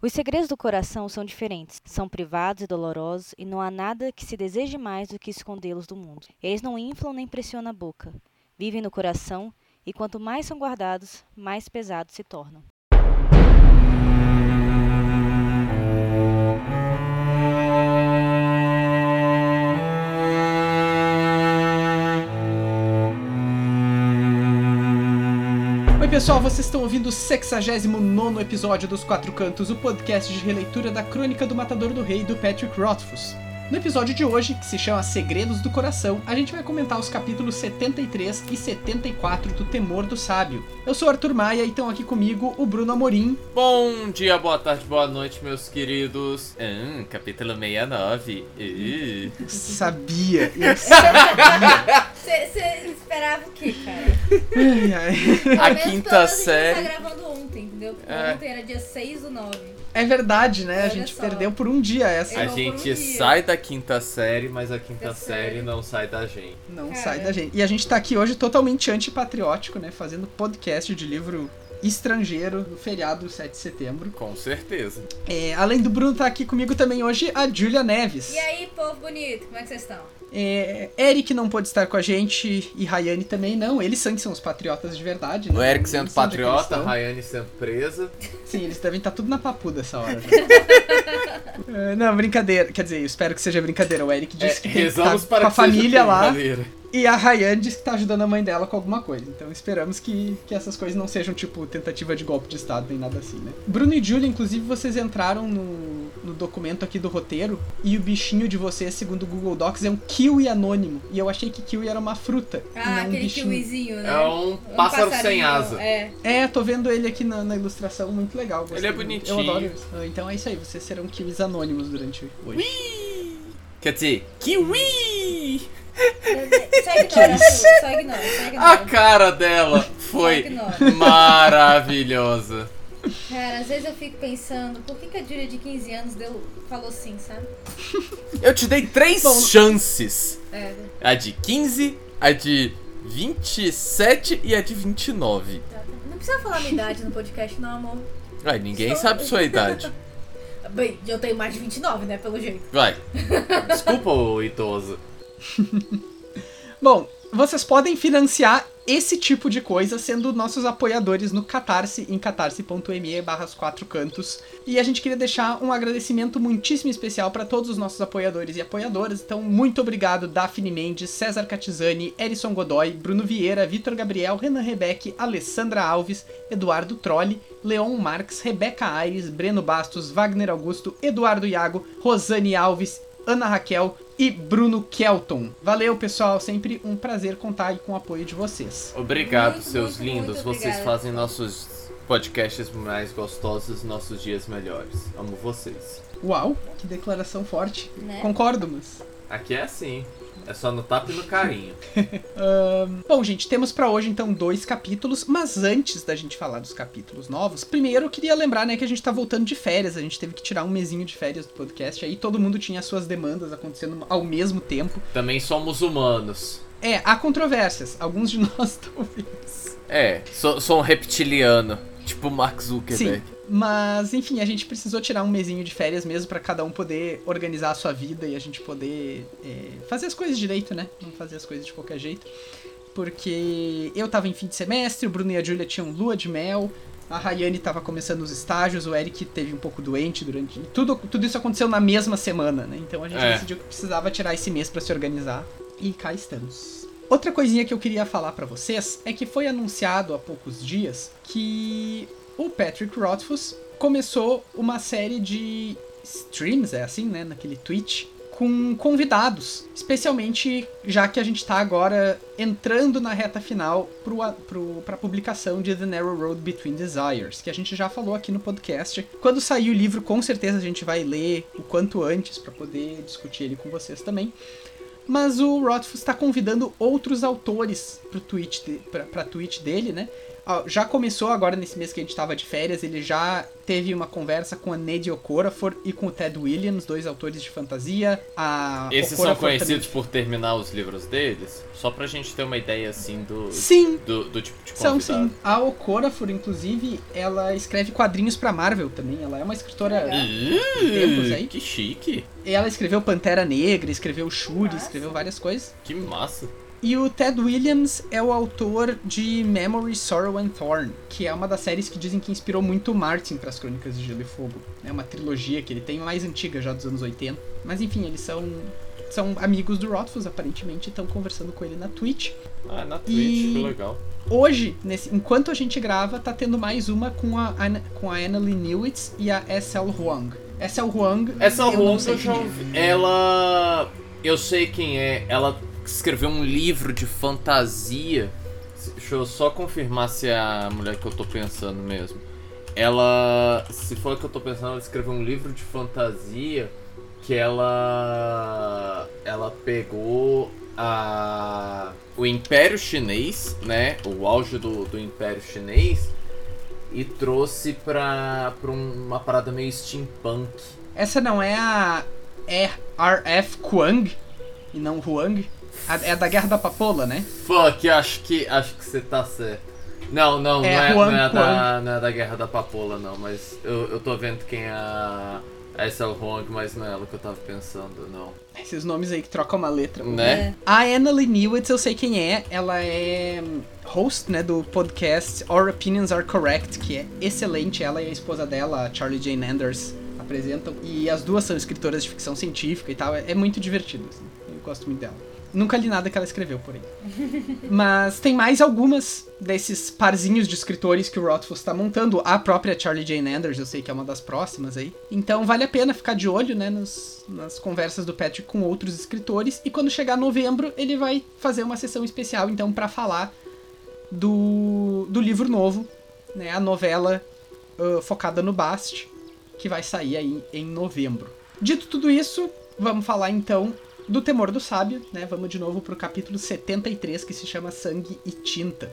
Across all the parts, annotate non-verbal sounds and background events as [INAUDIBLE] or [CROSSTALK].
Os segredos do coração são diferentes, são privados e dolorosos, e não há nada que se deseje mais do que escondê-los do mundo. Eles não inflam nem pressionam a boca, vivem no coração, e quanto mais são guardados, mais pesados se tornam. Pessoal, vocês estão ouvindo o 69 episódio dos Quatro Cantos, o podcast de releitura da Crônica do Matador do Rei do Patrick Rothfuss. No episódio de hoje, que se chama Segredos do Coração, a gente vai comentar os capítulos 73 e 74 do Temor do Sábio. Eu sou Arthur Maia e estão aqui comigo o Bruno Amorim. Bom dia, boa tarde, boa noite, meus queridos. Hum, capítulo 69. Uh. Sabia, eu sabia. Você esperava o quê, cara? Ai, ai. A quinta série. A gente tá gravando ontem, entendeu? Porque É. Ontem era dia 6 do 9. É verdade, né? A Olha gente só. perdeu por um dia essa. A Errou um gente dia. sai da quinta série, mas a quinta série. não sai da gente. Não Cara. sai da gente. E a gente tá aqui hoje totalmente antipatriótico, né? Fazendo podcast de livro estrangeiro no feriado 7 de setembro. Com certeza. É, além do Bruno, tá aqui comigo também hoje a Julia Neves. E aí, povo bonito, como é que vocês estão? É, Eric não pôde estar com a gente e Rayane também não. Eles são que são os patriotas de verdade. né? O Eric sendo é patriota, a. Rayane sendo presa. Sim, eles devem estar tudo na papuda essa hora. já. [LAUGHS] É, não, brincadeira. Quer dizer, eu espero que seja brincadeira. O Eric É, disse que tem que para com a família lá. E a Rayane disse que tá ajudando a mãe dela com alguma coisa. Então esperamos que, que essas coisas não sejam, tipo, tentativa de golpe de Estado, nem nada assim, né? Bruno e Julia, inclusive, vocês entraram no, no documento aqui do roteiro e o bichinho de vocês, segundo o Google Docs, é um kiwi anônimo. E eu achei que kiwi era uma fruta. Ah, não um aquele bichinho. kiwizinho, né? É um pássaro sem asa. É. É, tô vendo ele aqui na, na ilustração, muito legal. gostei Ele é muito. bonitinho. Eu adoro isso. Ah, Então é isso aí, vocês serão kiwis anônimos durante hoje. Quer dizer, kiwi! Só ignora, Arthur, só ignora, só ignora. A cara dela foi maravilhosa. Cara, às vezes eu fico pensando, por que, que a Julia de 15 anos deu, falou sim, sabe? Eu te dei três Bom, chances. É, A de 15, a de 27 e a de 29. tá. não precisa falar minha idade no podcast, não, amor. Ai, ninguém Só- sabe sua idade. Bem, eu tenho mais de 29, né, pelo jeito. Vai. Desculpa, ô idoso. [LAUGHS] Bom, vocês podem financiar esse tipo de coisa sendo nossos apoiadores no Catarse, em catarse.me barra os quatro cantos. E a gente queria deixar um agradecimento muitíssimo especial para todos os nossos apoiadores e apoiadoras. Então, muito obrigado, Daphne Mendes, César Catizani, Erison Godoy, Bruno Vieira, Vitor Gabriel, Renan Rebeck, Alessandra Alves, Eduardo Trolli, Leon Marques, Rebeca Aires, Breno Bastos, Wagner Augusto, Eduardo Iago, Rosane Alves, Ana Raquel e Bruno Kelton. Valeu, pessoal. Sempre um prazer contar aí com o apoio de vocês. Obrigado, Muito, seus muito, lindos. muito Vocês fazem nossos podcasts mais gostosos, nossos dias melhores. Amo vocês. Uau, que declaração forte. Né? Concordo, mas. Aqui é assim. É só no tapa e no carinho. [LAUGHS] Ahn, bom, gente, temos pra hoje então dois capítulos, mas antes da gente falar dos capítulos novos, primeiro eu queria lembrar, né, que a gente tá voltando de férias, a gente teve que tirar um mesinho de férias do podcast, aí todo mundo tinha suas demandas acontecendo ao mesmo tempo. Também somos humanos. É, há controvérsias, alguns de [LAUGHS] nós talvez. É, sou, sou um reptiliano. Tipo Mark Zuckerberg. Sim. Mas, enfim, a gente precisou tirar um mesinho de férias mesmo pra cada um poder organizar a sua vida e a gente poder é, fazer as coisas direito, né? Não fazer as coisas de qualquer jeito. Porque eu tava em fim de semestre, o Bruno e a Julia tinham lua de mel, a Rayane tava começando os estágios, o Eric teve um pouco doente durante. Tudo, tudo isso aconteceu na mesma semana, né? Então a gente É. decidiu que precisava tirar esse mês pra se organizar. E cá estamos. Outra coisinha que eu queria falar pra vocês é que foi anunciado há poucos dias que o Patrick Rothfuss começou uma série de streams, é assim, né, naquele Twitch, com convidados, especialmente já que a gente tá agora entrando na reta final pro, a- publicação de The Narrow Road Between Desires, que a gente já falou aqui no podcast. Quando sair o livro, com certeza a gente vai ler o quanto antes pra poder discutir ele com vocês também. Mas o Rothfuss está convidando outros autores pra, pra tweet dele, né? Já começou agora nesse mês que a gente tava de férias, ele já teve uma conversa com a Neddy Okorafor e com o Ted Williams, dois autores de fantasia. A Esses são Okorafor conhecidos por terminar os livros deles? Só pra gente ter uma ideia, assim, do, também- Sim, do, do tipo de são convidado. sim. A Okorafor, inclusive, ela escreve quadrinhos pra Marvel também. Ela é uma escritora. Legal. tempos aí. Que chique. Ela escreveu Pantera Negra, escreveu Shuri, escreveu várias coisas. Que massa. E o Ted Williams é o autor de Memory, Sorrow and Thorn, que é uma das séries que dizem que inspirou muito o Martin para as Crônicas de Gelo e Fogo. É uma trilogia que ele tem mais antiga, já dos anos 80. Mas enfim, eles são são amigos do Rothfuss, aparentemente, e estão conversando com ele na Twitch. Ah, na Twitch, E- que legal. Hoje, nesse, enquanto a gente grava, tá tendo mais uma com a, Ana- com a Annalie Newitz e a S.L. Huang. S.L. Huang, eu não Huang sei eu já é. ouvi. Ela. Eu sei quem é. Ela escreveu um livro de fantasia. Deixa eu só confirmar se é a mulher que eu tô pensando mesmo. Ela. Se for que eu tô pensando, ela escreveu um livro de fantasia que ela. Ela pegou a. O Império Chinês, né? O auge do, do Império Chinês. E trouxe pra, pra um- uma parada meio steampunk. Essa não é a R.F. Kuang e não Huang? A- é a da Guerra da Papola, né? Fuck, acho que acho que você tá certo. Não, não, É, não, é, Juan não, é da, não é da Guerra da Papola, não, mas eu, eu tô vendo quem é a a S.L. Huang, mas não é ela que eu tava pensando, não. Esses nomes aí que trocam uma letra. Né? A Annalie Newitz, eu sei quem é. Ela é hum, host, né, do podcast Our Opinions Are Correct, que é excelente. Ela e a esposa dela, a Charlie Jane Anders, apresentam. E as duas são escritoras de ficção científica e tal. É, é muito divertido, assim. Eu gosto muito dela. Nunca li nada que ela escreveu, porém. Mas tem mais algumas desses parzinhos de escritores que o Rothfuss tá montando. A própria Charlie Jane Anders, eu sei que é uma das próximas aí. Então vale a pena ficar de olho, né, nos- nas conversas do Patrick com outros escritores. E quando chegar novembro, ele vai fazer uma sessão especial, então, pra falar do, do livro novo, né, a novela ah, focada no Bast, que vai sair aí em novembro. Dito tudo isso, vamos falar então do Temor do Sábio, né? Vamos de novo pro capítulo 73, que se chama Sangue e Tinta.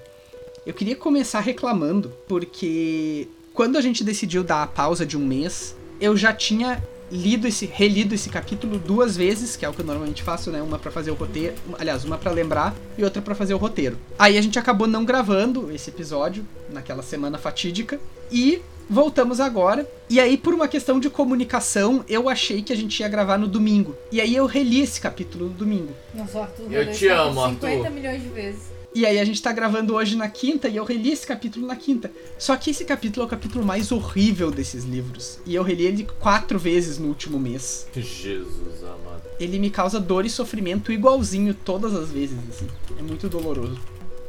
Eu queria começar reclamando, porque quando a gente decidiu dar a pausa de um mês, eu já tinha lido esse, relido esse capítulo duas vezes, que é o que eu normalmente faço, né? Uma pra fazer o roteiro, aliás, uma pra lembrar e outra pra fazer o roteiro. Aí a gente acabou não gravando esse episódio naquela semana fatídica e voltamos agora. E aí por uma questão de comunicação, eu achei que a gente ia gravar no domingo. E aí eu reli esse capítulo no domingo. Nossa, Arthur Eu te amo, 50 Arthur. milhões de vezes. E aí a gente tá gravando hoje na quinta e eu reli esse capítulo na quinta. Só que esse capítulo é o capítulo mais horrível desses livros. E eu reli ele quatro vezes no último mês. Jesus amado. Ele me causa dor e sofrimento igualzinho todas as vezes, assim. É muito doloroso.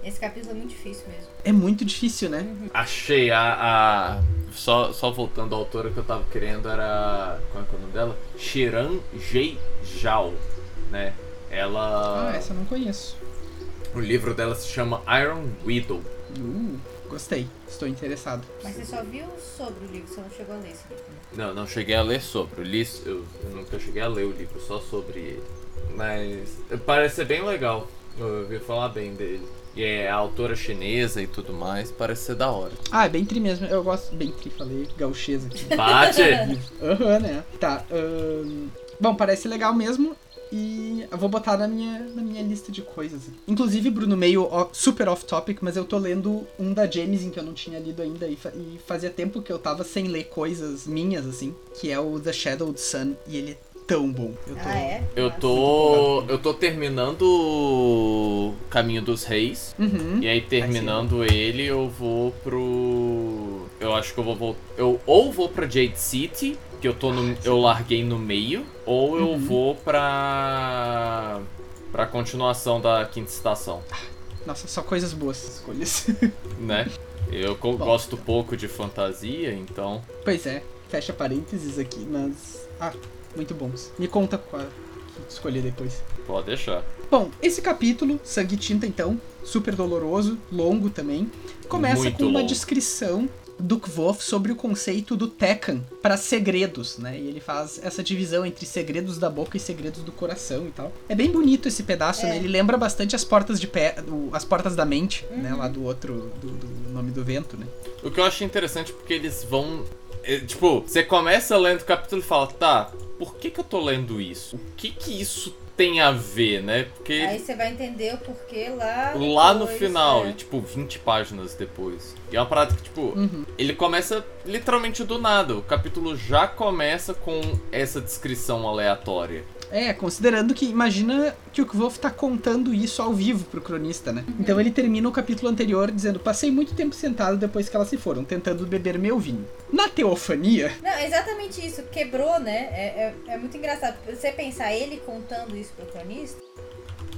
Esse capítulo é muito difícil mesmo. É muito difícil, né? Achei a. a- Só, só voltando à autora que eu tava querendo era. Qual é que é o nome dela? Shiran Jei Zhao, né? Ela. Ah, essa eu não conheço. O livro dela se chama Iron Widow. Uh, gostei. Estou interessado. Mas você só viu sobre o livro, você não chegou a ler esse livro. Não, não cheguei a ler sobre. Eu, li, eu, eu nunca cheguei a ler o livro, só sobre ele. Mas parece ser bem legal. Eu ouvi falar bem dele. É autora chinesa e tudo mais, parece ser da hora. Ah, é bem tri mesmo. Eu gosto bem tri, falei gauchês aqui. Bate! [LAUGHS] Aham, né? Tá. Bom, parece legal mesmo. E eu vou botar na minha, na minha lista de coisas. Inclusive, Bruno, meio super off-topic, mas eu tô lendo um da Jameson que eu não tinha lido ainda. E, fa- e fazia tempo que eu tava sem ler coisas minhas, assim. Que é o The Shadowed Sun. E ele é tão bom. Eu tô... Ah, é? Eu Nossa. tô. Eu tô terminando o Caminho dos Reis. Uhum. E aí terminando ele eu vou pro. Eu acho que eu vou voltar. Eu ou vou pra Jade City, que eu tô no. Eu larguei no meio, ou eu Uhum. vou pra. pra continuação da quinta estação, Nossa, só coisas boas escolhas. [LAUGHS] né? Eu Bom. gosto pouco de fantasia, então. pois é, fecha parênteses aqui, mas. Ah, muito bons. Me conta qual que escolher depois. Pode deixar. Bom, esse capítulo, Sangue e Tinta, então, super doloroso, longo também, começa Muito com uma longo. descrição do Kvof sobre o conceito do Tekken para segredos, né? E ele faz essa divisão entre segredos da boca e segredos do coração e tal. É bem bonito esse pedaço, É. né? Ele lembra bastante as portas de pé, o- as portas da mente, né? Uhum. Lá do outro, do, do nome do vento, né? O que eu acho interessante é porque eles vão. É, Tipo, você começa lendo o capítulo e fala, tá, por que que eu tô lendo isso? O que que isso tem a ver, né? Porque Aí você vai entender o porquê lá. lá no depois, final, é. e, tipo, 20 páginas depois. E é uma parada que, tipo, Uhum. ele começa literalmente do nada. O capítulo já começa com essa descrição aleatória. É, considerando que imagina que o Kvof tá contando isso ao vivo pro cronista, né? Então ele termina o capítulo anterior dizendo: Passei muito tempo sentado depois que elas se foram, tentando beber meu vinho. Na teofania, Não, é exatamente isso. Quebrou, né? É, é, é muito engraçado. Você pensar ele contando isso pro cronista,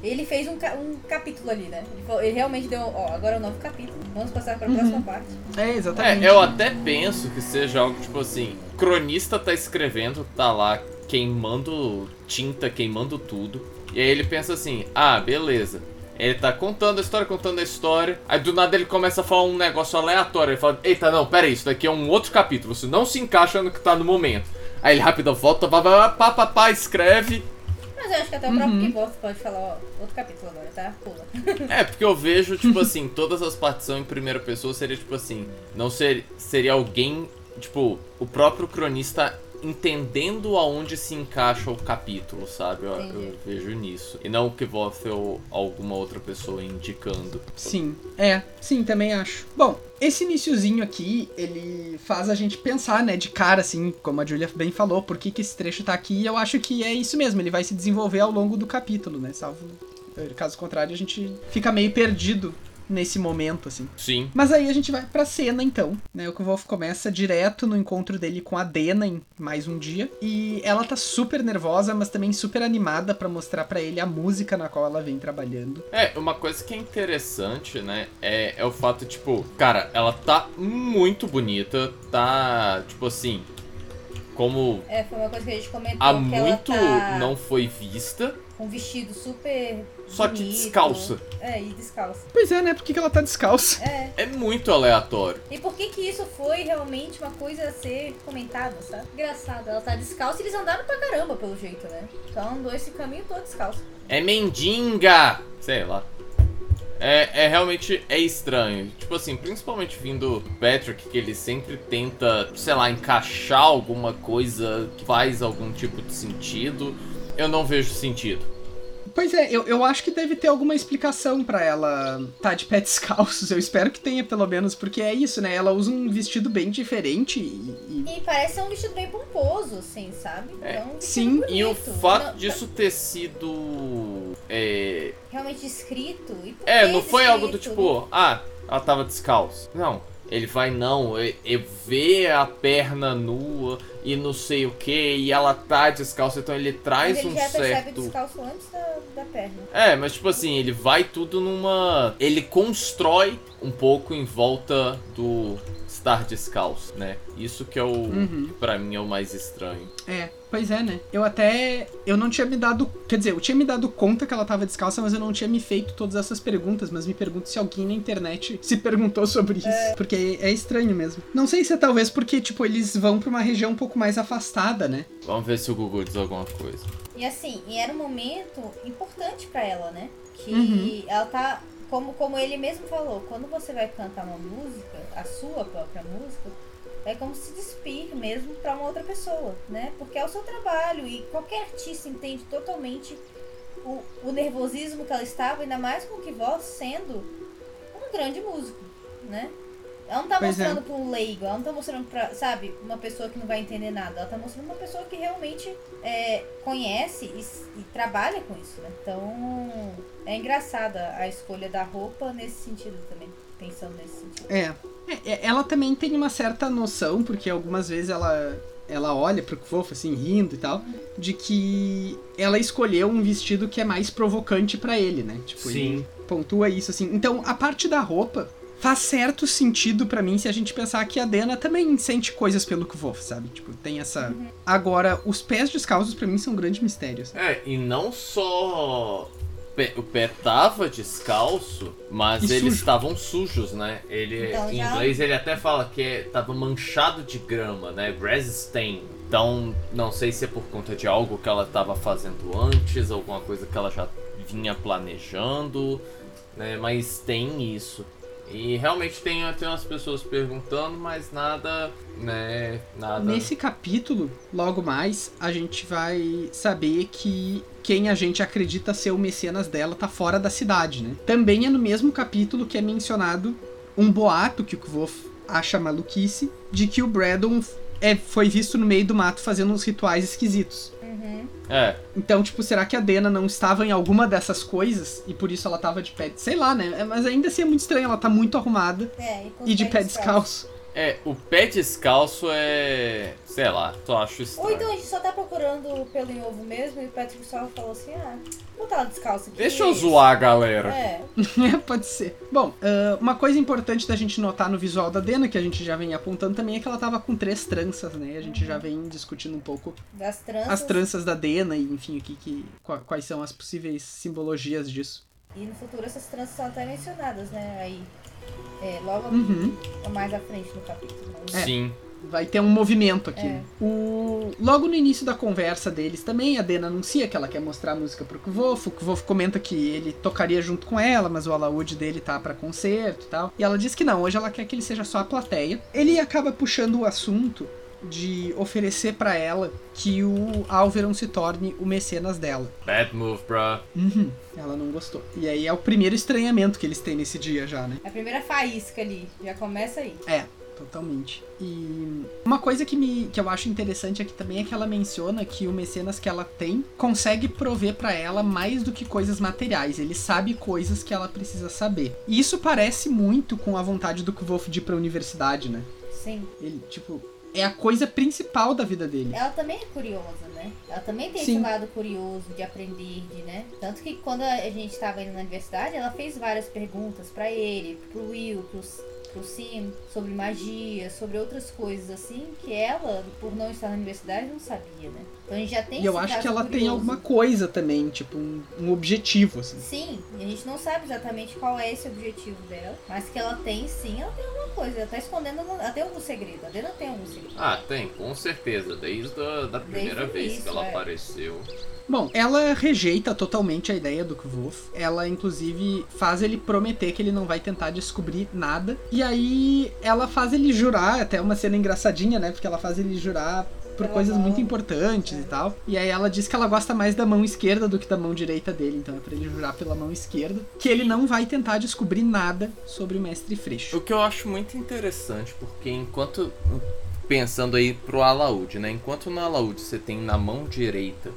ele fez um, ca- um capítulo ali, né? Ele, falou- ele realmente deu, ó, agora é o novo capítulo. Vamos passar pra próxima parte. é exatamente. É, eu até penso que seja algo tipo assim: o cronista tá escrevendo, tá lá queimando tinta, queimando tudo. E aí ele pensa assim: ah, beleza. Ele tá contando a história, contando a história. Aí do nada ele começa a falar um negócio aleatório. Ele fala: Eita, não, pera aí, isso daqui é um outro capítulo. Isso não se encaixa no que tá no momento. Aí ele rapidão volta, pá, pá, pá, pá, pá, escreve. Mas eu acho que até o próprio Kiboff pode falar, ó, outro capítulo agora, tá? Pula. [LAUGHS] É, porque eu vejo, tipo [LAUGHS] assim, todas as partes são em primeira pessoa, seria tipo assim, não ser, seria alguém, tipo, o próprio cronista entendendo aonde se encaixa o capítulo, sabe? Eu, eu vejo nisso. E não o que você ou alguma outra pessoa indicando. Sim, é, sim, também acho. Bom, esse iniciozinho aqui, ele faz a gente pensar, né, de cara, assim, como a Julia bem falou, por que, que esse trecho tá aqui, e eu acho que é isso mesmo, ele vai se desenvolver ao longo do capítulo, né, salvo... Caso contrário, a gente fica meio perdido nesse momento, assim. Sim. Mas aí a gente vai pra cena, então, né? O Kvolf começa direto no encontro dele com a Dena em mais um dia. E ela tá super nervosa, mas também super animada pra mostrar pra ele a música na qual ela vem trabalhando. É, uma coisa que é interessante, né, é, é o fato, tipo, cara, ela tá muito bonita, tá, tipo assim, como É, foi uma coisa que a gente comentou. há que muito ela tá não foi vista, um vestido super. só que bonito. descalça. É, e descalça. Pois é, né? Por que, que ela tá descalça? É. É muito aleatório. E por que que isso foi realmente uma coisa a ser comentada, sabe? Engraçado, ela tá descalça e eles andaram pra caramba, pelo jeito, né? Então andou esse caminho todo descalço. É mendiga! Sei lá. É, é realmente é estranho. Tipo assim, principalmente vindo do Patrick, que ele sempre tenta, sei lá, encaixar alguma coisa que faz algum tipo de sentido. Eu não vejo sentido. Pois é, eu, eu acho que deve ter alguma explicação pra ela tá de pé [LAUGHS] descalços. Eu espero que tenha, pelo menos, porque é isso, né? Ela usa um vestido bem diferente e. e- E parece ser um vestido bem pomposo, assim, sabe? É, Então, um vestido sim, E o bonito. fato Não, disso ter sido. É, Realmente escrito. E por é que não foi algo do escrito? tipo, ah, ela tava descalça. Não. Ele vai, não, e, e vê a perna nua e não sei o que, e ela tá descalça, então ele Mas traz ele um já percebe descalço antes da, da perna. É, mas tipo assim, ele vai tudo numa. Ele constrói um pouco em volta do estar descalço, né? Isso que é o. Uhum. que pra mim é o mais estranho. É, pois é, né? Eu até. Eu não tinha me dado. Quer dizer, eu tinha me dado conta que ela tava descalça, mas eu não tinha me feito todas essas perguntas. Mas me pergunto se alguém na internet se perguntou sobre isso. Porque é estranho mesmo. Não sei se é talvez porque, tipo, eles vão pra uma região um pouco mais afastada, né? Vamos ver se o Google diz alguma coisa. E assim, e era um momento importante pra ela, né? Que Uhum. ela tá. Como, como ele mesmo falou, quando você vai cantar uma música, a sua própria música, é como se despir mesmo pra uma outra pessoa, né? Porque é o seu trabalho e qualquer artista entende totalmente o, o nervosismo que ela estava, ainda mais com que voz sendo um grande músico, né? Ela não tá Pois é. mostrando pra um leigo, ela não tá mostrando pra, sabe, uma pessoa que não vai entender nada. Ela tá mostrando uma pessoa que realmente é, conhece e, e trabalha com isso, né? Então, é engraçada a escolha da roupa nesse sentido também, pensando nesse sentido. É. É, é, Ela também tem uma certa noção, porque algumas vezes ela. Ela olha pro Kvolf, assim, rindo e tal, de que ela escolheu um vestido que é mais provocante pra ele, né? Tipo, ele pontua isso, assim. Então, a parte da roupa faz certo sentido pra mim se a gente pensar que a Dena também sente coisas pelo Kvolf, sabe? Tipo, tem essa. Agora, os pés descalços pra mim são grandes mistérios. É, e não só o pé tava descalço, mas E eles sujo. estavam sujos, né? Ele, Então, em já- inglês ele até fala que é, tava manchado de grama, né? Grass stain. Então, não sei se é por conta de algo que ela tava fazendo antes, alguma coisa que ela já vinha planejando, né? Mas tem isso. E realmente tem, tem umas pessoas perguntando, mas nada, né? Nada. Nesse capítulo, logo mais, a gente vai saber que quem a gente acredita ser o mecenas dela tá fora da cidade, né? Também é no mesmo capítulo que é mencionado um boato que o Kvof acha maluquice de que o Braddon é, foi visto no meio do mato fazendo uns rituais esquisitos. É, Então, tipo, será que a Dena não estava em alguma dessas coisas e por isso ela tava de pé? Sei lá, né? É, Mas ainda assim é muito estranho, ela tá muito arrumada É, e, e de pé descalço. É, o pé descalço é. sei lá, só acho Ou estranho. então a gente só tá procurando pelo em ovo mesmo e o Patrick só falou assim, ah, vou botar ela descalça aqui. Deixa eu zoar a galera. É, É, [LAUGHS] pode ser. Bom, ah, uma coisa importante da gente notar no visual da Dena, que a gente já vem apontando também, é que ela tava com três tranças, né? A gente já vem discutindo um pouco das tranças. as tranças da Dena e, enfim, o que, que, qua- quais são as possíveis simbologias disso. E no futuro essas tranças são até mencionadas, né? Aí, é, logo Uhum. mais à frente no capítulo. né? É. Sim. Vai ter um movimento aqui. É. O... Logo no início da conversa deles também, a Dena anuncia que ela quer mostrar a música pro Kvof. O Kvof comenta que ele tocaria junto com ela, mas o alaúde dele tá pra concerto e tal. E ela diz que não, hoje ela quer que ele seja só a plateia. Ele acaba puxando o assunto de oferecer pra ela que o Alveron se torne o mecenas dela. Bad move, bruh. Uhum, ela não gostou. E aí é o primeiro estranhamento que eles têm nesse dia já, né? A primeira faísca ali, já começa aí. É, totalmente. E uma coisa que, me, que eu acho interessante aqui também é que ela menciona que o mecenas que ela tem consegue prover pra ela mais do que coisas materiais. Ele sabe coisas que ela precisa saber. E isso parece muito com a vontade do Kvof de ir pra universidade, né? Sim. Ele, tipo, é a coisa principal da vida dele. Ela também é curiosa, né? Ela também tem Sim. esse lado curioso de aprender, de, né? Tanto que quando a gente tava indo na universidade, ela fez várias perguntas pra ele, pro Will, pro, pro Sim, sobre magia, sobre outras coisas assim, que ela, por não estar na universidade, não sabia, né? Então a gente já tem E eu acho que ela tem curioso. alguma coisa também, tipo, um, um objetivo, assim. Sim, e a gente não sabe exatamente qual é esse objetivo dela, mas que ela tem sim, ela tem alguma coisa. Ela tá escondendo, ela tem algum segredo. A Dena tem algum segredo. Ah, tem, com certeza. Desde a da primeira Desde vez início, que ela é. apareceu. Bom, ela rejeita totalmente a ideia do Kvof. Ela, inclusive, faz ele prometer que ele não vai tentar descobrir nada. E aí, ela faz ele jurar, até uma cena engraçadinha, né? Porque ela faz ele jurar por Pela coisas mão. muito importantes e tal. E aí ela diz que ela gosta mais da mão esquerda do que da mão direita dele. Então é pra ele jurar pela mão esquerda. Que ele não vai tentar descobrir nada sobre o Mestre Freixo. O que eu acho muito interessante, porque enquanto. Pensando aí pro alaúde, né? Enquanto no alaúde você tem na mão direita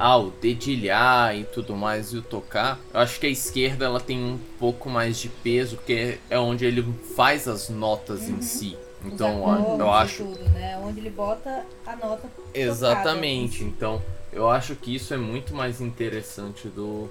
ah, o dedilhar e tudo mais e o tocar, eu acho que a esquerda ela tem um pouco mais de peso, que é onde ele faz as notas em si. Então acordes eu acho. tudo, né? Onde ele bota a nota Exatamente. Então, eu acho que isso é muito mais interessante do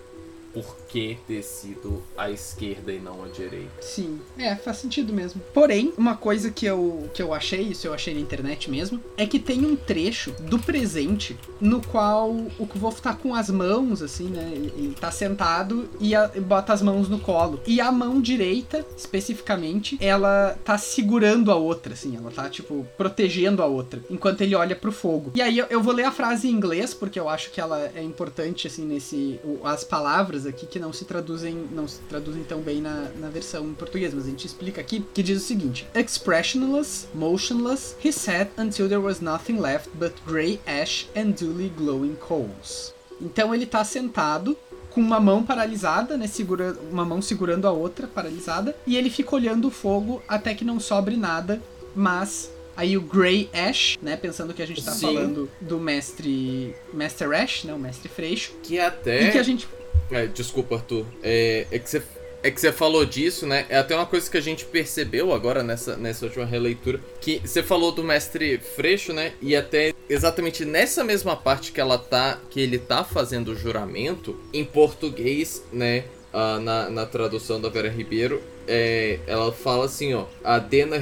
porquê ter sido a esquerda e não a direita. Sim, é, faz sentido mesmo. Porém, uma coisa que eu, que eu achei, isso eu achei na internet mesmo, é que tem um trecho do presente no qual o Kvof tá com as mãos, assim, né? Ele, tá sentado e, a- bota as mãos no colo. E a mão direita, especificamente, ela tá segurando a outra, assim, ela tá, tipo, protegendo a outra, enquanto ele olha pro fogo. E aí eu, eu vou ler a frase em inglês, porque eu acho que ela é importante, assim, nesse. as palavras aqui que não se traduzem, não se traduzem tão bem na, na versão em português, mas a gente explica aqui, que diz o seguinte: Expressionless, motionless, he sat until there was nothing left but grey ash and duly glowing coals. Então ele tá sentado com uma mão paralisada, né, segura, uma mão segurando a outra paralisada, e ele fica olhando o fogo até que não sobre nada, mas aí o Grey Ash, né, pensando que a gente tá Sim. falando do mestre Master Ash, né, o mestre Freixo, Que até. e que a gente É, desculpa, Arthur. É, é que você. É que você falou disso, né? É até uma coisa que a gente percebeu agora nessa, nessa última releitura. Que você falou do mestre Freixo, né? E até exatamente nessa mesma parte que ela tá. Que ele tá fazendo o juramento, em português, né? Ah, na, na tradução da Vera Ribeiro, é, ela fala assim, ó. A Dena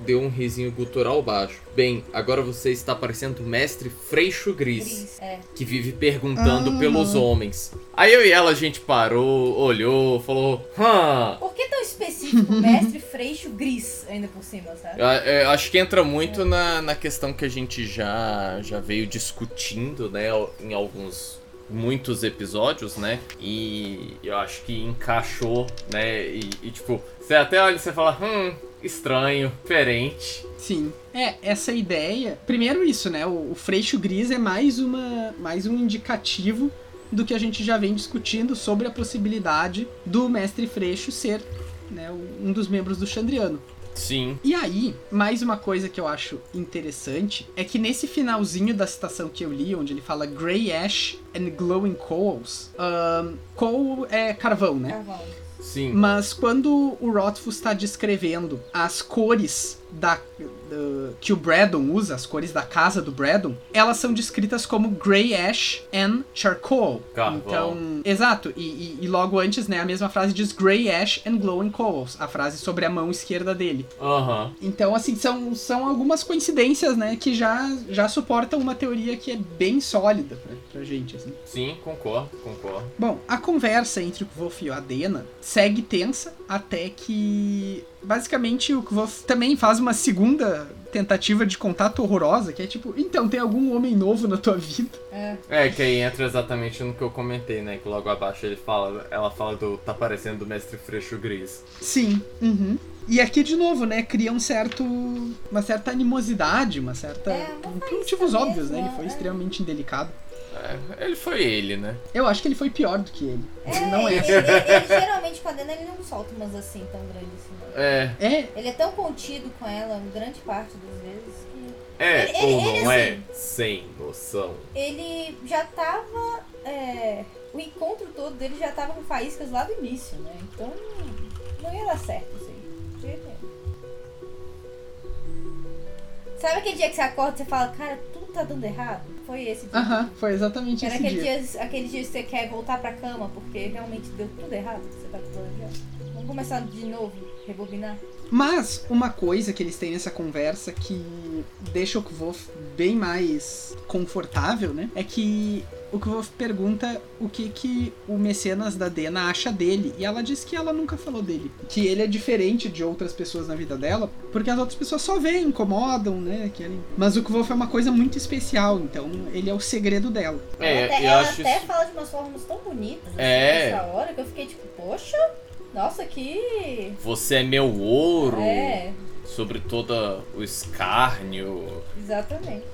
deu um, um risinho gutural baixo. Bem, agora você está parecendo o mestre Freixo Gris, Gris, é. que vive perguntando Ah. pelos homens. Aí eu e ela, a gente parou, olhou, falou, hã... Por que tão específico, mestre [LAUGHS] Freixo Gris, ainda por cima, sabe? Eu, eu acho que entra muito na, na questão que a gente já, já veio discutindo, né, em alguns muitos episódios, né? E eu acho que encaixou, né? E, e, tipo, você até olha e você fala, hum, estranho, diferente. Sim. É, essa ideia. Primeiro isso, né? O, o Freixo Gris é mais uma. mais um indicativo do que a gente já vem discutindo sobre a possibilidade do mestre Freixo ser né, um dos membros do Chandriano. Sim. E aí, mais uma coisa que eu acho interessante é que nesse finalzinho da citação que eu li, onde ele fala Grey Ash and Glowing Coals, ahn, coal é carvão, né? Carvão. Sim. Mas quando o Rothfuss está descrevendo as cores da, da- que o Braddon usa, as cores da casa do Braddon, elas são descritas como Grey Ash and Charcoal. Carvão. Então, exato. E, e- e logo antes, né, a mesma frase diz Grey Ash and Glowing Coals, a frase sobre a mão esquerda dele. Aham. Então, assim, são, são algumas coincidências, né, que já, já suportam uma teoria que é bem sólida pra, pra gente, assim. Sim, concordo, concordo. Bom, a conversa entre o Kvof e o Adena segue tensa até que basicamente o Kvof também faz uma segunda tentativa de contato horrorosa, que é tipo, então, tem algum homem novo na tua vida? É. É, que aí entra exatamente no que eu comentei, né? Que logo abaixo ele fala, ela fala do tá parecendo o mestre Freixo Gris. Sim. Uhum. E aqui de novo, né, cria um certo uma certa animosidade, uma certa É, por motivos óbvios, né? Ele mesmo, foi é. extremamente indelicado. É, ele foi ele, né? Eu acho que ele foi pior do que ele. É, Ele não é. ele, ele- ele geralmente com a Dena ele não solta umas assim tão grandes assim. É, É, Ele é tão contido com ela, grande parte das vezes, que é Ele- ele- ou ele, não é? assim- Sem noção. ele já tava. é, o encontro todo dele já tava com faíscas lá do início, né? Então não ia dar certo de jeito nenhum. Sabe aquele dia que você acorda e você fala, cara, tudo tá dando errado? Foi esse dia. aham, foi exatamente Era esse aquele dia. dia, aquele dia que você quer voltar pra cama porque realmente deu tudo errado que você tá planejando. Vamos começar de novo, rebobinar? Mas uma coisa que eles têm nessa conversa que deixa o Kvof bem mais confortável, né? É que o Kvof pergunta o que que o mecenas da Dena acha dele. E ela diz que ela nunca falou dele. Que ele é diferente de outras pessoas na vida dela, porque as outras pessoas só veem, incomodam, né? Querem... Mas o Kvof é uma coisa muito especial, então ele é o segredo dela. É, ela até, eu ela acho até isso- fala de umas formas tão bonitas assim, É. nessa hora que eu fiquei tipo, poxa, nossa, que. Você é meu ouro, É, sobre todo o escárnio. exatamente.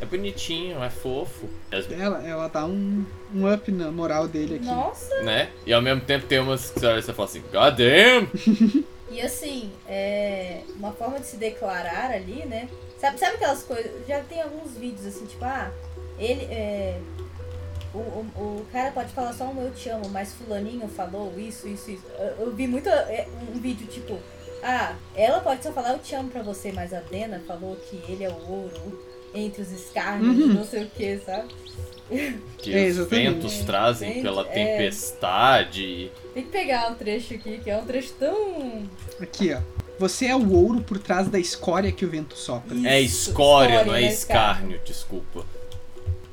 É bonitinho, é fofo. As- Ela, ela dá um, um up na moral dele aqui. Nossa, Né? E ao mesmo tempo tem umas que você olha e você fala assim, God damn! [LAUGHS] e assim, é uma forma de se declarar ali, né? Sabe, sabe aquelas coisas? Já tem alguns vídeos assim, tipo, ah, ele. É, o, o, o cara pode falar só um eu te amo, mas fulaninho falou isso, isso, isso. Eu, eu vi muito é, um vídeo tipo, ah, ela pode só falar eu te amo pra você, mas a Dena falou que ele é o ouro entre os escárnios Uhum. e não sei o que, sabe? Que É, os ventos trazem Gente, pela é. tempestade. Tem que pegar um trecho aqui, que é um trecho tão. Aqui, ó. Você é o ouro por trás da escória que o vento sopra. É Isso, escória, não é né, escárnio, desculpa.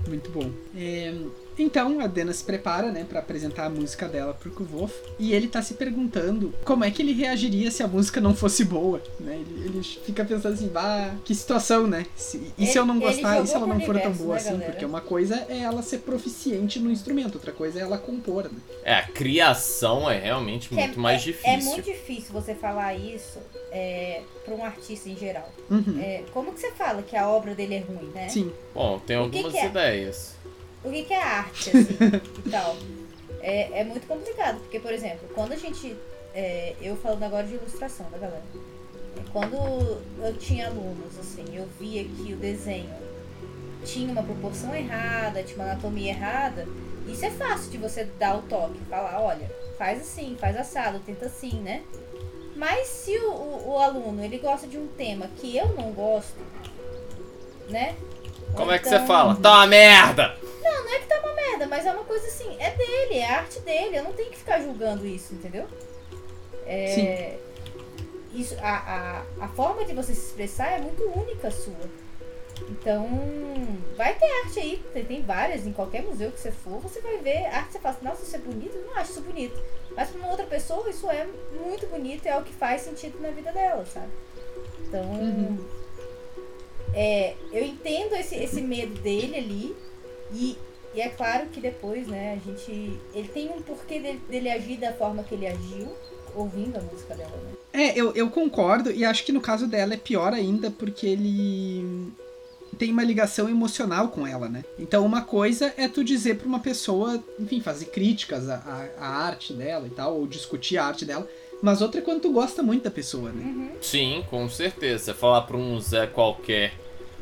Muito bom. É, Então a Dena se prepara, né, para apresentar a música dela pro Kvof. E ele tá se perguntando como é que ele reagiria se a música não fosse boa, né? Ele, ele fica pensando assim, bah, que situação, né? Se- e se eu não Ele- ele gostar, e se ela não for tão boa né, assim? galera? Porque uma coisa é ela ser proficiente no instrumento, outra coisa é ela compor, né? É, a criação é realmente que é- muito mais é- difícil. É muito difícil você falar isso é, pra um artista em geral. Uhum. É, como que você fala que a obra dele é ruim, né? Sim. Bom, tem O que algumas que é? ideias. O que, que é arte, assim, [LAUGHS] e tal? É, é muito complicado, porque, por exemplo, quando a gente. é, eu falando agora de ilustração, tá, galera? É, Quando eu tinha alunos, assim, eu via que o desenho tinha uma proporção errada, tinha uma anatomia errada, isso é fácil de você dar o toque, falar, olha, faz assim, faz assado, tenta assim, né? Mas se o, o, o aluno ele gosta de um tema que eu não gosto, né? Como Ou é que então- você fala? Tá uma merda! Não é que tá uma merda, mas é uma coisa assim, é dele, é a arte dele, eu não tenho que ficar julgando isso, entendeu? É, isso, a, a, a forma de você se expressar é muito única sua. Então, vai ter arte aí, tem, tem várias, em qualquer museu que você for, você vai ver arte, você fala assim, nossa, isso é bonito? Não acho isso bonito. Mas para uma outra pessoa, isso é muito bonito e é o que faz sentido na vida dela, sabe? Então, Uhum. é, eu entendo esse, esse medo dele ali e, e é claro que depois, né, a gente. Ele tem um porquê dele, dele agir da forma que ele agiu, ouvindo a música dela, né? É, eu, eu concordo, e acho que no caso dela é pior ainda, porque ele tem uma ligação emocional com ela, né? Então uma coisa é tu dizer pra uma pessoa, enfim, fazer críticas à, à, à arte dela e tal, ou discutir a arte dela, mas outra é quando tu gosta muito da pessoa, né? Sim, com certeza. Falar pra um Zé qualquer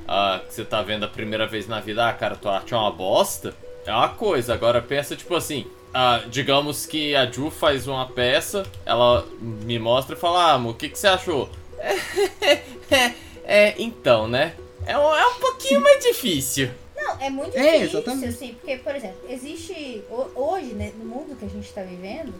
ah, que você tá vendo a primeira vez na vida, ah, cara, tua arte é uma bosta, é uma coisa. Agora pensa, tipo assim, ah, digamos que a Ju faz uma peça, ela me mostra e fala, ah, amor, o que, que você achou? [LAUGHS] é, então, né? É um, é um pouquinho mais difícil. Não, é muito É, difícil, exatamente. assim, porque, por exemplo, existe. ho- Hoje, né, no mundo que a gente tá vivendo,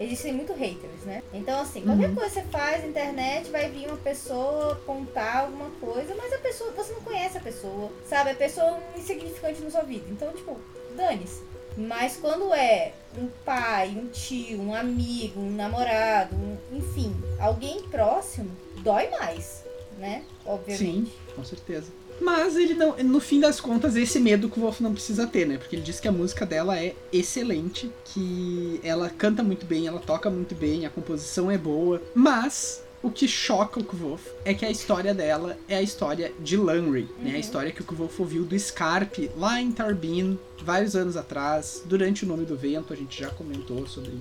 existem muito haters, né? Então, assim, qualquer Uhum. coisa que você faz na internet, vai vir uma pessoa apontar alguma coisa, mas a pessoa, você não conhece a pessoa, sabe? A pessoa é um insignificante na sua vida. Então, tipo, dane-se. Mas quando é um pai, um tio, um amigo, um namorado, um- enfim, alguém próximo, dói mais, né? Obviamente. Sim, com certeza. Mas ele não, no fim das contas, esse medo que o Wolf não precisa ter, né? Porque ele diz que a música dela é excelente, que ela canta muito bem, ela toca muito bem, a composição é boa. Mas o que choca o Kvolf é que a história dela é a história de Lanry, né? A história que o Kvolf ouviu do Scarpe lá em Tarbin, vários anos atrás, durante o Nome do Vento, a gente já comentou sobre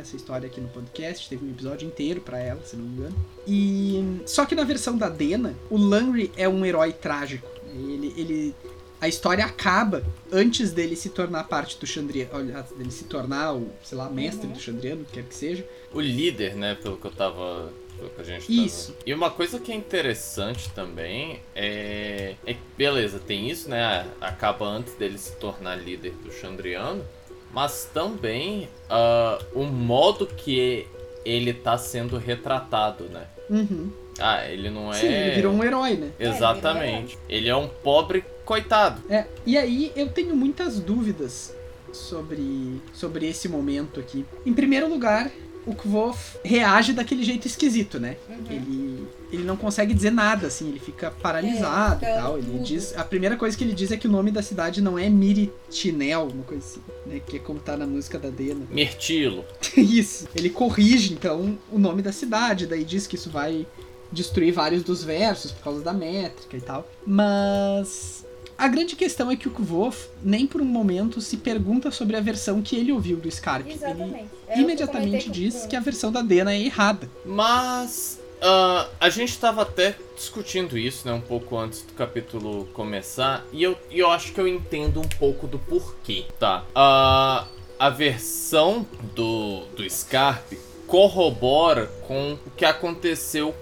essa história aqui no podcast, teve um episódio inteiro pra ela, se não me engano. E só que na versão da Dena, o Lanry é um herói trágico. Ele, ele a história acaba antes dele se tornar parte do Chandriano, olha, dele se tornar o, sei lá, mestre Uhum. do Chandriano, quer que seja. O líder, né, pelo que eu tava. Pelo que a gente Isso. tava. E uma coisa que é interessante também é. é que, beleza, tem isso, né? Acaba antes dele se tornar líder do Chandriano. Mas também ah, o modo que ele tá sendo retratado, né? Uhum. Ah, ele não é. Sim, ele virou um herói, né? Exatamente. Ele é um pobre coitado. É, e aí eu tenho muitas dúvidas sobre, sobre esse momento aqui. Em primeiro lugar, o Kvof reage daquele jeito esquisito, né? Uhum. Ele, ele não consegue dizer nada, assim, ele fica paralisado É, e fica tal. Ele diz. A primeira coisa que ele diz é que o nome da cidade não é Miritinel, uma coisa assim, né? Que é como tá na música da Dena. [LAUGHS] Mirtilo. Isso. Ele corrige, então, o nome da cidade, daí diz que isso vai destruir vários dos versos por causa da métrica e tal. Mas a grande questão é que o Kvof nem por um momento se pergunta sobre a versão que ele ouviu do Scarpe. Exatamente. É Ele eu imediatamente diz que a versão da Dena é errada. Mas ah, a gente tava até discutindo isso, né, um pouco antes do capítulo começar, e eu, eu acho que eu entendo um pouco do porquê, tá? Ah, a versão do, do Scarpe corrobora com o que aconteceu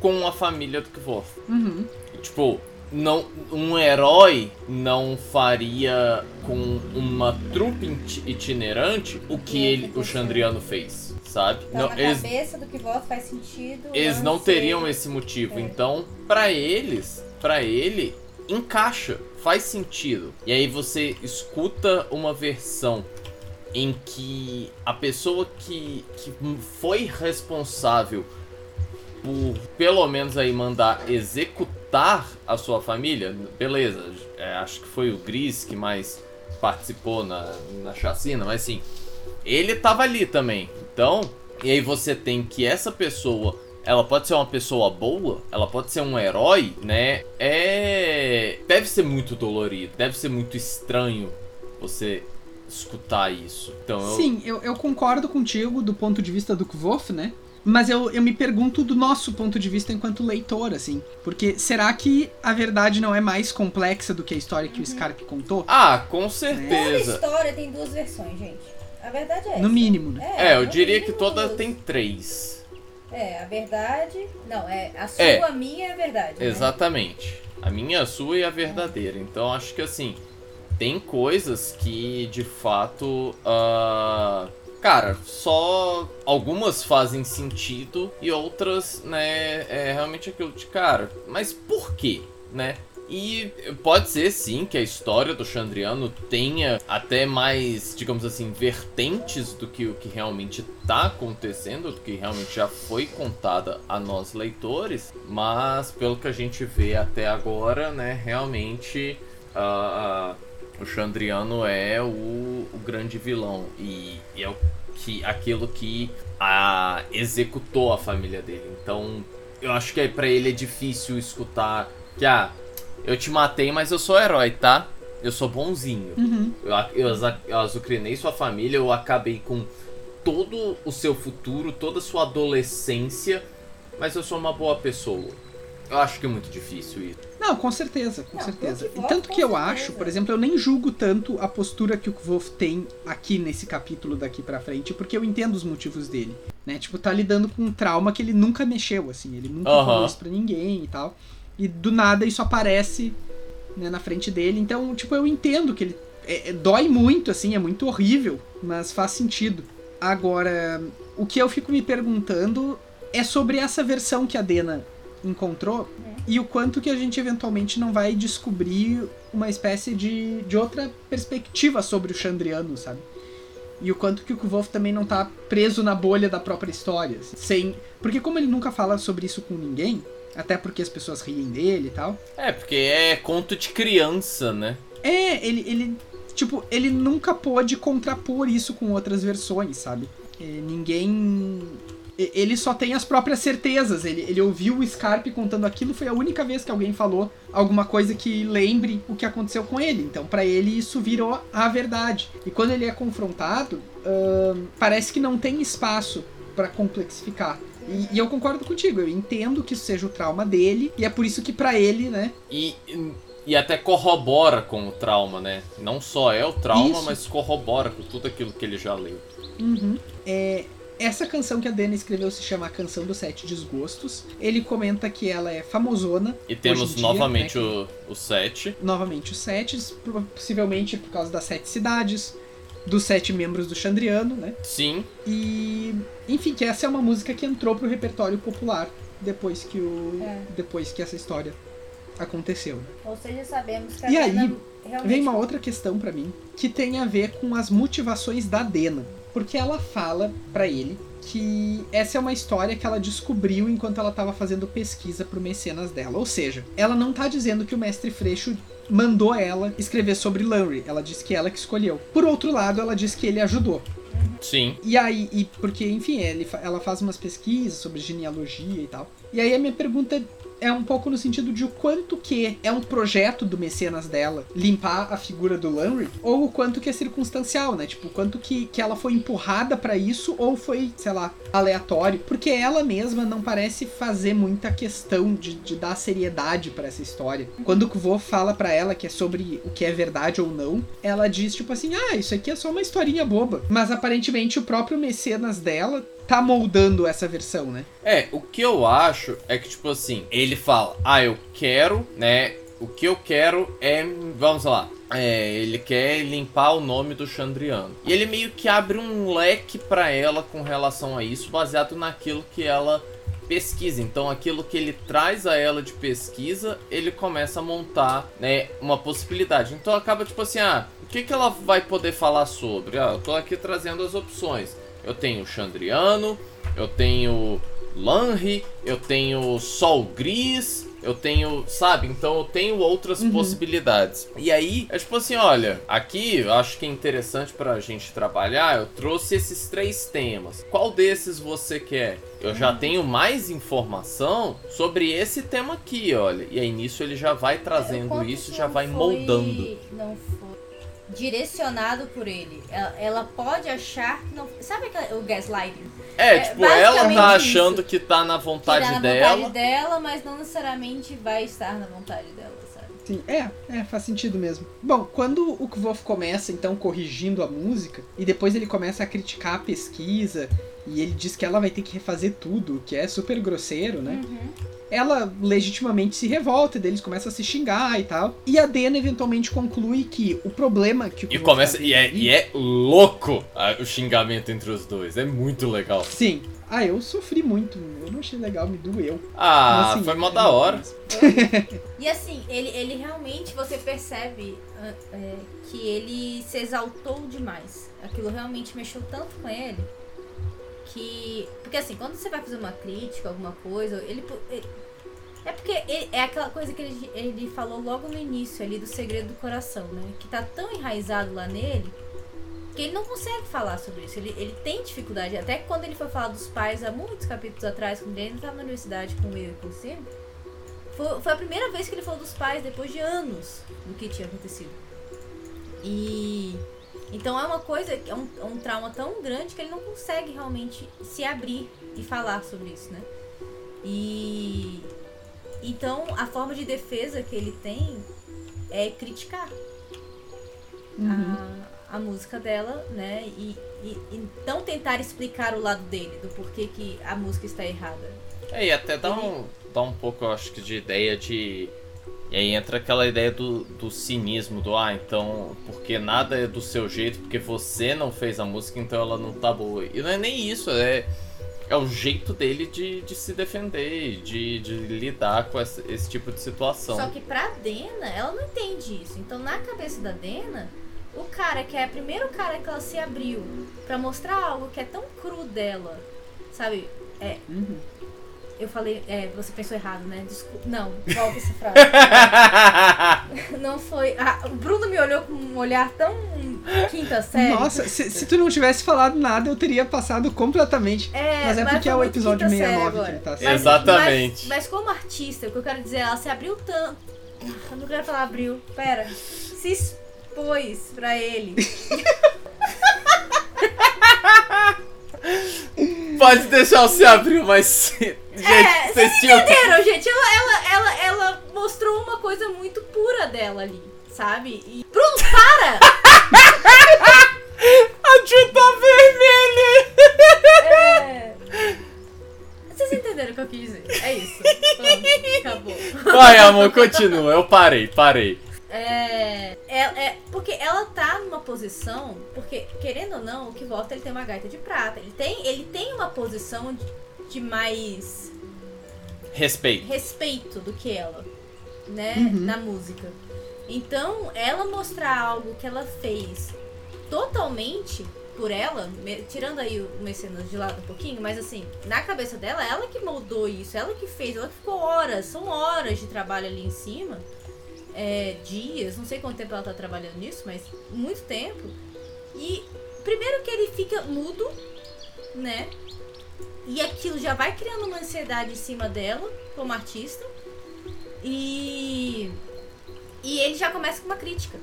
com a família do Kvof. Uhum. Tipo, não, um herói não faria com uma trupe iti- itinerante o que ele, o Chandriano fez, sabe? Tá Não, na eles, cabeça do que voto faz sentido. eles não teriam esse motivo. É. Então, pra eles, pra ele, encaixa, faz sentido. E aí você escuta uma versão em que a pessoa que, que foi responsável por pelo menos aí mandar executar a sua família, beleza, é, acho que foi o Gris que mais participou na, na chacina, mas assim, ele tava ali também. Então, e aí você tem que essa pessoa, ela pode ser uma pessoa boa, ela pode ser um herói, né? É. Deve ser muito dolorido, deve ser muito estranho você escutar isso. Então, eu, Sim, eu, eu concordo contigo do ponto de vista do Kvof, né? Mas eu, eu me pergunto do nosso ponto de vista enquanto leitor, assim. Porque será que a verdade não é mais complexa do que a história que o Scarpe contou? Ah, com Toda certeza. história tem duas versões, gente. A verdade é essa. No mínimo, né? É, eu no diria que toda duas. tem três. É, a verdade. Não, é a sua, É. a minha é a verdade. né? Exatamente. A minha, a sua e a verdadeira. Então acho que assim, tem coisas que de fato ah, cara, só algumas fazem sentido e outras, né, é realmente aquilo de cara, mas por quê, né? E pode ser sim que a história do Chandriano tenha até mais, digamos assim, vertentes do que o que realmente está acontecendo, do que realmente já foi contada a nós leitores, mas pelo que a gente vê até agora, né, realmente uh, o Chandriano é o, o grande vilão e, e, é o que, aquilo que a, executou a família dele. Então eu acho que é, para ele é difícil escutar que ah, eu te matei, mas eu sou herói, tá? Eu sou bonzinho. Uhum. Eu, eu, eu azucrinei sua família, eu acabei com todo o seu futuro, toda a sua adolescência, mas eu sou uma boa pessoa. Eu acho que é muito difícil isso. Não, com certeza, com Não, certeza. com E tanto que eu certeza. acho, por exemplo, eu nem julgo tanto a postura que o Kvolf tem aqui nesse capítulo daqui pra frente, porque eu entendo os motivos dele, né? Tipo, tá lidando com um trauma que ele nunca mexeu, assim, ele nunca Aham. falou isso pra ninguém e tal. E do nada isso aparece né, na frente dele. Então, tipo, eu entendo que ele é- é- dói muito, assim, é muito horrível, mas faz sentido. Agora, o que eu fico me perguntando é sobre essa versão que a Dena encontrou e o quanto que a gente eventualmente não vai descobrir uma espécie de, de outra perspectiva sobre o Chandriano, sabe? E o quanto que o Kvolf também não tá preso na bolha da própria história. assim, Sem... Porque como ele nunca fala sobre isso com ninguém, até porque as pessoas riem dele e tal. É, porque é conto de criança, né? É, ele, ele. Tipo, ele nunca pôde contrapor isso com outras versões, sabe? É, ninguém. Ele só tem as próprias certezas. Ele, ele ouviu o Scarpe contando aquilo, foi a única vez que alguém falou alguma coisa que lembre o que aconteceu com ele. Então, pra ele, isso virou a verdade. E quando ele é confrontado, parece que não tem espaço pra complexificar. E, e eu concordo contigo, eu entendo que isso seja o trauma dele, e é por isso que pra ele, né, E, e até corrobora com o trauma, né? Não só é o trauma, Isso. mas corrobora com tudo aquilo que ele já leu. Uhum. É, essa canção que a Dana escreveu se chama A Canção dos Sete Desgostos. Ele comenta que ela é famosona. E temos dia, novamente né, o, o 7. Novamente os sete, possivelmente por causa das sete cidades, dos sete membros do Chandriano, né? Sim, E, enfim, que essa é uma música que entrou pro repertório popular depois que o É. depois que essa história aconteceu. Ou seja, sabemos que a E aí, realmente... Vem uma outra questão pra mim que tem a ver com as motivações da Dena, porque ela fala pra ele que essa é uma história que ela descobriu enquanto ela estava fazendo pesquisa pro mecenas dela. Ou seja, ela não tá dizendo que o mestre Freixo mandou ela escrever sobre Lanry, ela diz que ela que escolheu. Por outro lado, ela diz que ele ajudou. sim. E aí, e porque, enfim, ele, ela faz umas pesquisas sobre genealogia e tal. E aí a minha pergunta é um pouco no sentido de o quanto que é um projeto do mecenas dela limpar a figura do Lanry, ou o quanto que é circunstancial, né? Tipo, o quanto que, que ela foi empurrada pra isso, ou foi, sei lá, aleatório. Porque ela mesma não parece fazer muita questão de, de dar seriedade pra essa história. Quando o Kvo fala pra ela que é sobre o que é verdade ou não, ela diz, tipo assim, ah, isso aqui é só uma historinha boba. Mas aparentemente o próprio mecenas dela tá moldando essa versão, né? É, o que eu acho é que, tipo assim, ele fala, ah, eu quero, né? O que eu quero é. Vamos lá. É, ele quer limpar o nome do Chandriano. E ele meio que abre um leque pra ela com relação a isso, baseado naquilo que ela pesquisa. Então, aquilo que ele traz a ela de pesquisa, ele começa a montar, né, uma possibilidade. Então, acaba tipo assim, ah, o que, que ela vai poder falar sobre? Ah, eu tô aqui trazendo as opções. Eu tenho Chandriano, eu tenho Lanri, eu tenho Sol Gris, eu tenho, sabe? Então eu tenho outras possibilidades. E aí, é tipo assim, olha, aqui eu acho que é interessante pra gente trabalhar, eu trouxe esses três temas. Qual desses você quer? Eu já tenho mais informação sobre esse tema aqui, olha. E aí nisso ele já vai trazendo Quanto isso, já vai foi- moldando. Não foi direcionado por ele. Ela, ela pode achar que não. Sabe aquela- o gaslighting? É, É, tipo, ela tá isso. achando que tá na Que vontade dá na dela. vontade dela, mas não necessariamente vai estar na vontade dela, sabe? Sim, é, é, faz sentido mesmo. Bom, quando o Kvof começa, então, corrigindo a música, e depois ele começa a criticar a pesquisa, e ele diz que ela vai ter que refazer tudo, que é super grosseiro, né? Uhum. Ela legitimamente se revolta, deles começa a se xingar e tal. E a Dena eventualmente conclui que o problema que o E começa. E é, e é louco ah, o xingamento entre os dois. É muito legal. Sim. Ah, eu sofri muito. Eu não achei legal, me doeu. Ah, Assim, foi mó é da hora. [LAUGHS] E assim, ele, ele realmente, você percebe ah, é, que ele se exaltou demais. Aquilo realmente mexeu tanto com ele que. Porque assim, quando você vai fazer uma crítica, alguma coisa, ele. ele- é porque ele- é aquela coisa que ele, ele falou logo no início ali do segredo do coração, né? Que tá tão enraizado lá nele que ele não consegue falar sobre isso. Ele, ele tem dificuldade. Até quando ele foi falar dos pais há muitos capítulos atrás, quando ele ainda estava na universidade com eu e com Ciro, foi, foi a primeira vez que ele falou dos pais depois de anos do que tinha acontecido. E. Então é uma coisa, é um, é um trauma tão grande que ele não consegue realmente se abrir e falar sobre isso, né? E. Então a forma de defesa que ele tem é criticar Uhum. a, a música dela, né? E, e, e não tentar explicar o lado dele, do porquê que a música está errada. É, e até dá um, dá um pouco, eu acho que, de ideia de. E aí entra aquela ideia do, do cinismo, do ah, então, porque nada é do seu jeito, porque você não fez a música, então ela não tá boa. E não é nem isso, é, é o jeito dele de, de se defender, de, de lidar com essa- esse tipo de situação. Só que pra Dena, ela não entende isso. Então, na cabeça da Dena, o cara que é o primeiro cara que ela se abriu pra mostrar algo que é tão cru dela, sabe? É, Uhum. eu falei, é, você pensou errado, né? Desculpa. Não, volta essa frase. [LAUGHS] não foi. Ah, o Bruno me olhou com um olhar tão quinta série. Nossa, se, se tu não tivesse falado nada, eu teria passado completamente. É, Mas é porque é o episódio quinta série 69 que ele tá Mas- sendo. Exatamente. Mas, mas como artista, o que eu quero dizer, ela se abriu tanto. Eu não quero falar abriu, pera. Se expôs pra ele. [LAUGHS] Pode deixar você abrir, mas. Gente, É, vocês tinham. Entenderam, gente? Ela, ela, ela, ela mostrou uma coisa muito pura dela ali, sabe? E. Bruno, para! [LAUGHS] [LAUGHS] A Ju tá vermelha! É... Vocês entenderam o que eu quis dizer? É isso. Pronto, acabou. Vai, amor, continua. Eu parei, parei. É, é, é- porque ela tá numa posição, porque querendo ou não, o que volta ele tem uma gaita de prata. Ele tem, ele tem uma posição de, de mais Respeito. respeito do que ela, né, Uhum. na música. Então, ela mostrar algo que ela fez totalmente por ela, tirando aí o Mecenas de lado um pouquinho, mas assim, na cabeça dela, ela que moldou isso, ela que fez, ela que ficou horas, são horas de trabalho ali em cima, é, dias, não sei quanto tempo ela tá trabalhando nisso, mas muito tempo. E primeiro que ele fica mudo, né? E aquilo já vai criando uma ansiedade em cima dela, como artista. E. E ele já começa com uma crítica.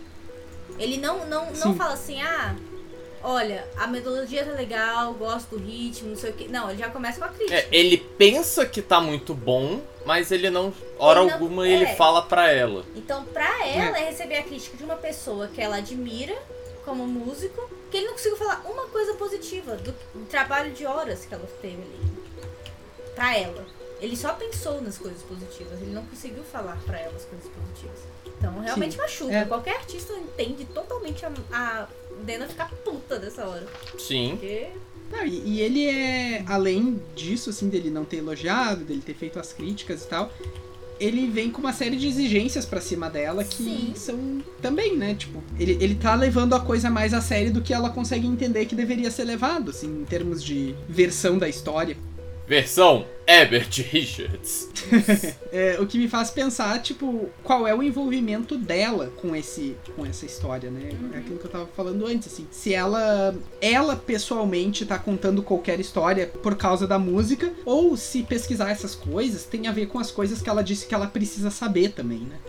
Ele não, não, não fala assim, ah, olha, a metodologia tá legal, gosto do ritmo, não sei o que. Não, ele já começa com a crítica. É, ele pensa que tá muito bom, mas ele não. Hora Ele não- alguma é. ele fala pra ela. Então, pra ela, é receber a crítica de uma pessoa que ela admira como músico, que ele não conseguiu falar uma coisa positiva do, do trabalho de horas que ela teve ali. Pra ela. Ele só pensou nas coisas positivas, ele não conseguiu falar pra ela as coisas positivas. Então, realmente machuca. É. Qualquer artista entende totalmente a, a Dena ficar puta dessa hora. Sim. Porque Não, e, e ele é, além disso, assim, dele não ter elogiado, dele ter feito as críticas e tal, ele vem com uma série de exigências pra cima dela que Sim. são também, né? Tipo, ele, ele tá levando a coisa mais a sério do que ela consegue entender que deveria ser levado, assim, em termos de versão da história. Versão Herbert Richards. [LAUGHS] É, o que me faz pensar, tipo, qual é o envolvimento dela com esse com essa história, né? É aquilo que eu tava falando antes, assim. Se ela ela pessoalmente tá contando qualquer história por causa da música, ou se pesquisar essas coisas tem a ver com as coisas que ela disse que ela precisa saber também, né?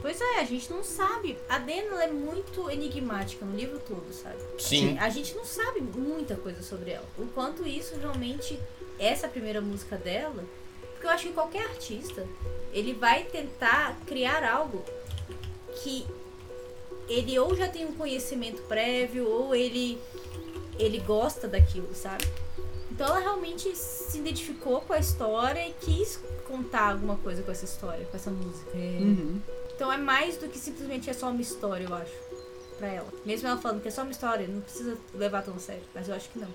Pois é, a gente não sabe. A Dena ela é muito enigmática no livro todo, sabe? Sim. A gente não sabe muita coisa sobre ela. O quanto isso realmente, essa primeira música dela, porque eu acho que qualquer artista, ele vai tentar criar algo que ele ou já tem um conhecimento prévio, ou ele, ele gosta daquilo, sabe? Então ela realmente se identificou com a história e quis contar alguma coisa com essa história, com essa música. É. Uhum. Então é mais do que simplesmente é só uma história, eu acho, pra ela. Mesmo ela falando que é só uma história, não precisa levar tão sério. Mas eu acho que não.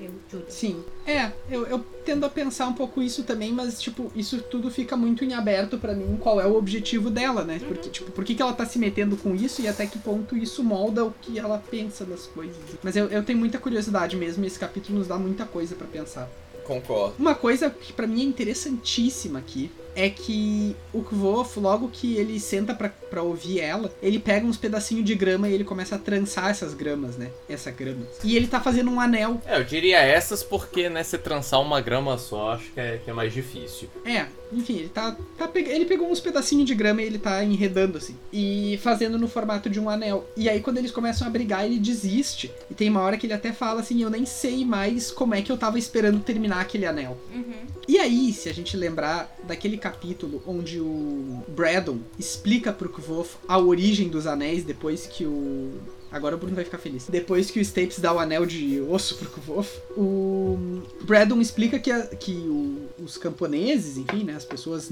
Eu. Sim. É, eu, eu tendo a pensar um pouco isso também, mas, tipo, isso tudo fica muito em aberto pra mim qual é o objetivo dela, né? Porque, tipo, por que, que ela tá se metendo com isso e até que ponto isso molda o que ela pensa das coisas. Mas eu, eu tenho muita curiosidade mesmo, e esse capítulo nos dá muita coisa pra pensar. Concordo. Uma coisa que pra mim é interessantíssima aqui é que o Kvof, logo que ele senta pra, pra ouvir ela, ele pega uns pedacinhos de grama e ele começa a trançar essas gramas, né? Essa grama. E ele tá fazendo um anel. É, eu diria essas porque, né, se trançar uma grama só, acho que é, que é mais difícil. É, enfim, ele tá. tá pe- ele pegou uns pedacinhos de grama e ele tá enredando assim. E fazendo no formato de um anel. E aí, quando eles começam a brigar, ele desiste. E tem uma hora que ele até fala assim: Eu nem sei mais como é que eu tava esperando terminar aquele anel. Uhum. E aí, se a gente lembrar daquele capítulo onde o Braddon explica pro Kvof a origem dos anéis depois que o. Agora o Bruno vai ficar feliz. Depois que o Stapes dá o anel de osso pro Kvof, o Braddon explica que, a- que o- os camponeses, enfim, né, as pessoas.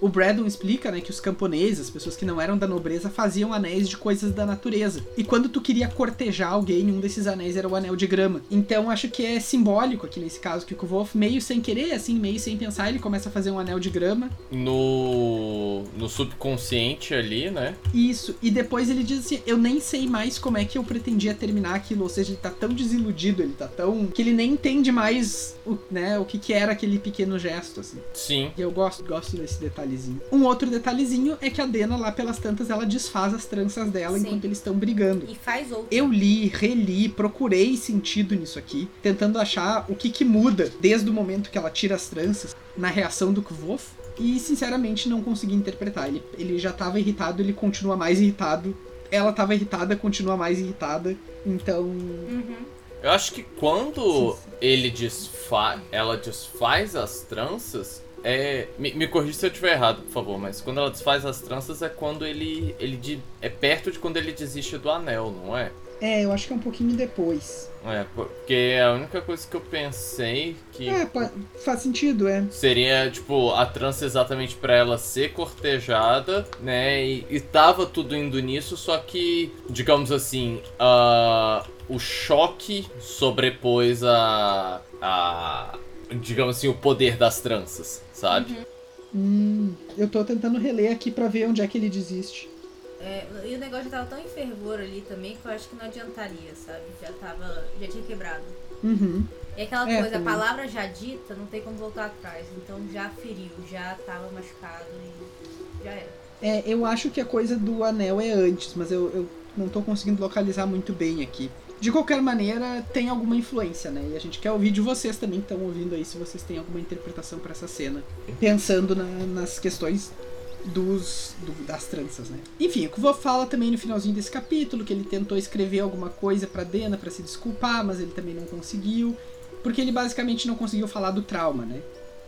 O Braddon explica, né, que os camponeses, as pessoas que não eram da nobreza, faziam anéis de coisas da natureza. E quando tu queria cortejar alguém, um desses anéis era o anel de grama. Então acho que é simbólico aqui nesse caso que o Kvolf, meio sem querer, assim, meio sem pensar, ele começa a fazer um anel de grama. No, no subconsciente ali, né? Isso. E depois ele diz assim: Eu nem sei mais como é que eu pretendia terminar aquilo. Ou seja, ele tá tão desiludido, ele tá tão. que ele nem entende mais o, né, o que, que era aquele pequeno gesto, assim. Sim. E eu gosto, gosto desse detalhezinho. Um outro detalhezinho é que a Dena, lá pelas tantas, ela desfaz as tranças dela Sim. enquanto eles estão brigando. E faz outro. Eu li, reli, procurei sentido nisso aqui, tentando achar o que que muda desde o momento que ela tira as tranças na reação do Kvof. E sinceramente não consegui interpretar. Ele, ele já tava irritado, ele continua mais irritado. Ela tava irritada, continua mais irritada. Então. Uhum. Eu acho que quando Sim, sim. ele desfaz. Ela desfaz as tranças. É. Me, me corrija se eu estiver errado, por favor, mas quando ela desfaz as tranças é quando ele. ele de- é perto de quando ele desiste do anel, não é? É, eu acho que é um pouquinho depois. É, porque é a única coisa que eu pensei que. É, faz sentido, é. Seria, tipo, a trança exatamente pra ela ser cortejada, né? E, e tava tudo indo nisso, só que, digamos assim, ah, o choque sobrepôs a, a. Digamos assim, o poder das tranças, sabe? Hum, eu tô tentando reler aqui pra ver onde é que ele desiste. É, e o negócio já tava tão em fervor ali também que eu acho que não adiantaria, sabe? Já tava. Já tinha quebrado. Uhum. E aquela É, coisa, a também. palavra já dita, não tem como voltar atrás. Então já feriu, já tava machucado e já era. É, eu acho que a coisa do anel é antes, mas eu, eu não tô conseguindo localizar muito bem aqui. De qualquer maneira, tem alguma influência, né? E a gente quer ouvir de vocês também que estão ouvindo aí, se vocês têm alguma interpretação pra essa cena. Pensando na- nas questões dos do- das tranças, né? Enfim, o Kvo fala também no finalzinho desse capítulo que ele tentou escrever alguma coisa pra Dena pra se desculpar, mas ele também não conseguiu, porque ele basicamente não conseguiu falar do trauma, né?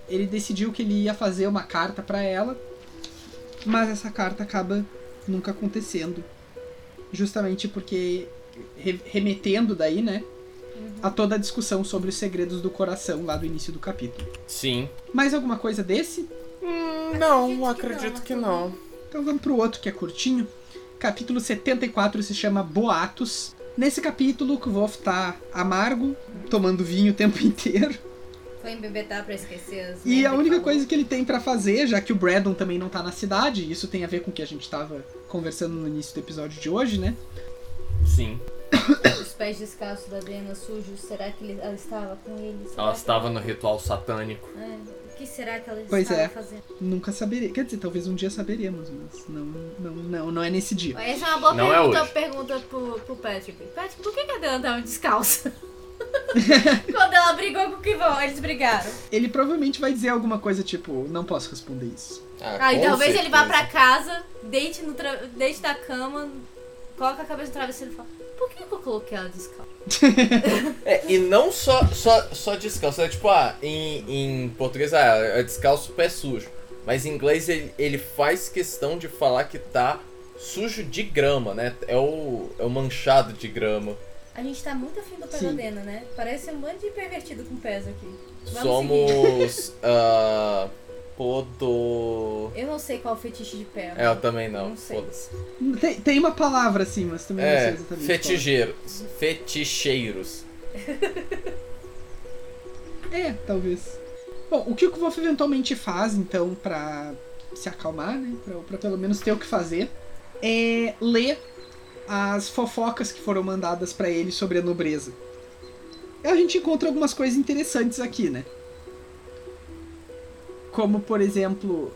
Ele decidiu que ele ia fazer uma carta pra ela, mas essa carta acaba nunca acontecendo. Justamente porque re- remetendo daí, né, a toda a discussão sobre os segredos do coração lá do início do capítulo. Sim. Mais alguma coisa desse? Hum, não, Acredito acredito que que não. Então vamos pro outro que é curtinho. Capítulo 74 se chama Boatos. Nesse capítulo, o Kvof tá amargo, tomando vinho o tempo [LAUGHS] inteiro. Foi embebetar pra esquecer as E a única falou. coisa que ele tem pra fazer, já que o Braddon também não tá na cidade, e isso tem a ver com o que a gente tava conversando no início do episódio de hoje, né? Sim. Os pés descalços da Dena sujos, será que ele- ela estava com ele? Será Ela estava no ritual satânico. É, que será que ela Pois estava é. fazendo? Nunca saberia. Quer dizer, talvez um dia saberemos, mas não, não, não, não é nesse dia. Essa é uma boa Não é pergunta, hoje. pergunta pro, pro Patrick. Patrick, por que, que a Dena tava descalça? [LAUGHS] Quando ela brigou com o Kivon, eles brigaram. Ele provavelmente vai dizer alguma coisa tipo, não posso responder isso. Aí com talvez ele vá certeza. pra casa, deite, no tra... deite da cama, coloca a cabeça no travesseiro e fala: Por que, que eu coloquei ela descalça? [LAUGHS] É, e não só, só, só descalço, é tipo, ah, em, em português, ah, é descalço pé sujo. Mas em inglês ele, ele faz questão de falar que tá sujo de grama, né? É o, é o manchado de grama. A gente tá muito afim do Sim. Pesadena, né? Parece um bando de pervertido com pés aqui. Vamos Somos. [LAUGHS] podo. Eu não sei qual é o fetiche de pé. É, eu também não. Não sei. Foda-se. Tem, tem uma palavra assim, mas também não sei É, exatamente. feticheiros. Feticheiros. [LAUGHS] qual. É, talvez. Bom, o que o Wolf eventualmente faz, então, pra se acalmar, né? Pra, pra pelo menos ter o que fazer, é ler as fofocas que foram mandadas pra ele sobre a nobreza. E a gente encontra algumas coisas interessantes aqui, né? Como, por exemplo,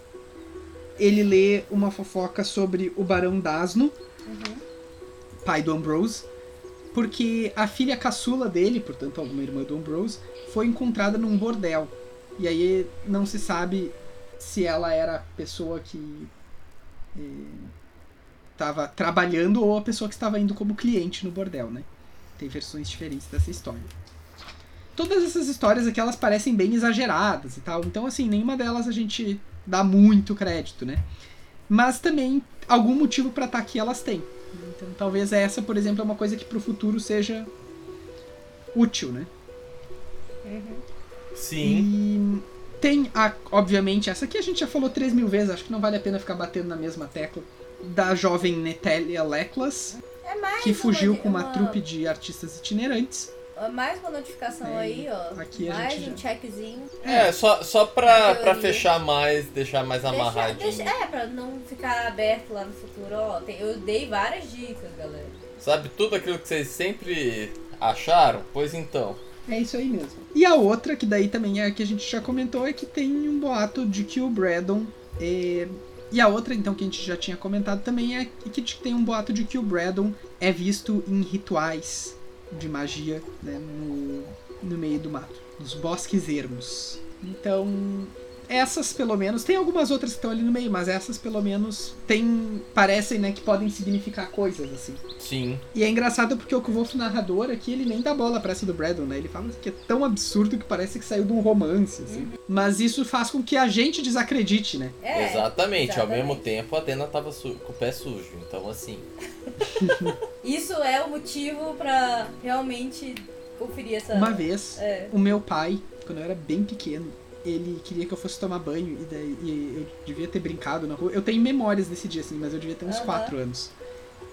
ele lê uma fofoca sobre o Barão Dasno, pai do Ambrose, porque a filha caçula dele, portanto, alguma irmã do Ambrose, foi encontrada num bordel. E aí não se sabe se ela era a pessoa que estava trabalhando ou a pessoa que estava indo como cliente no bordel, né? Tem versões diferentes dessa história. Todas essas histórias aqui elas parecem bem exageradas e tal, então assim, nenhuma delas a gente dá muito crédito, né? Mas também algum motivo para estar aqui elas têm. Então talvez essa, por exemplo, é uma coisa que pro futuro seja útil, né? Sim. E tem, a, obviamente, essa aqui a gente já falou 3 mil vezes, acho que não vale a pena ficar batendo na mesma tecla. Da jovem Netélia Leklas, É mais que fugiu uma, com uma trupe de artistas itinerantes. Mais uma notificação É, aí, ó. aqui mais um já- checkzinho. É, só, só pra, pra fechar mais, deixar mais Deixa, amarradinho. deixa, é, pra não ficar aberto lá no futuro, ó. tem- eu dei várias dicas, galera. Sabe tudo aquilo que vocês sempre acharam? Pois então. É isso aí mesmo. E a outra, que daí também é a que a gente já comentou, é que tem um boato de que o Braddon. é, E a outra, então, que a gente já tinha comentado também é que tem um boato de que o Braddon é visto em rituais de magia né, no, no meio do mato, nos bosques ermos. Então, essas pelo menos. Tem algumas outras que estão ali no meio, mas essas pelo menos tem. parecem né, que podem significar coisas assim. Sim. E é engraçado porque o Kvolf narrador aqui, ele nem dá bola pra essa do Braddon, né? Ele fala que é tão absurdo que parece que saiu de um romance, assim. Mas isso faz com que a gente desacredite, né? É, exatamente. Ao exatamente. mesmo tempo, a Atena tava com o pé sujo. Então, assim. [LAUGHS] Isso é o motivo pra realmente conferir essa. Uma vez, É. o meu pai, quando eu era bem pequeno, ele queria que eu fosse tomar banho e daí e eu devia ter brincado na rua. Eu tenho memórias desse dia, assim, mas eu devia ter uns Aham. 4 anos.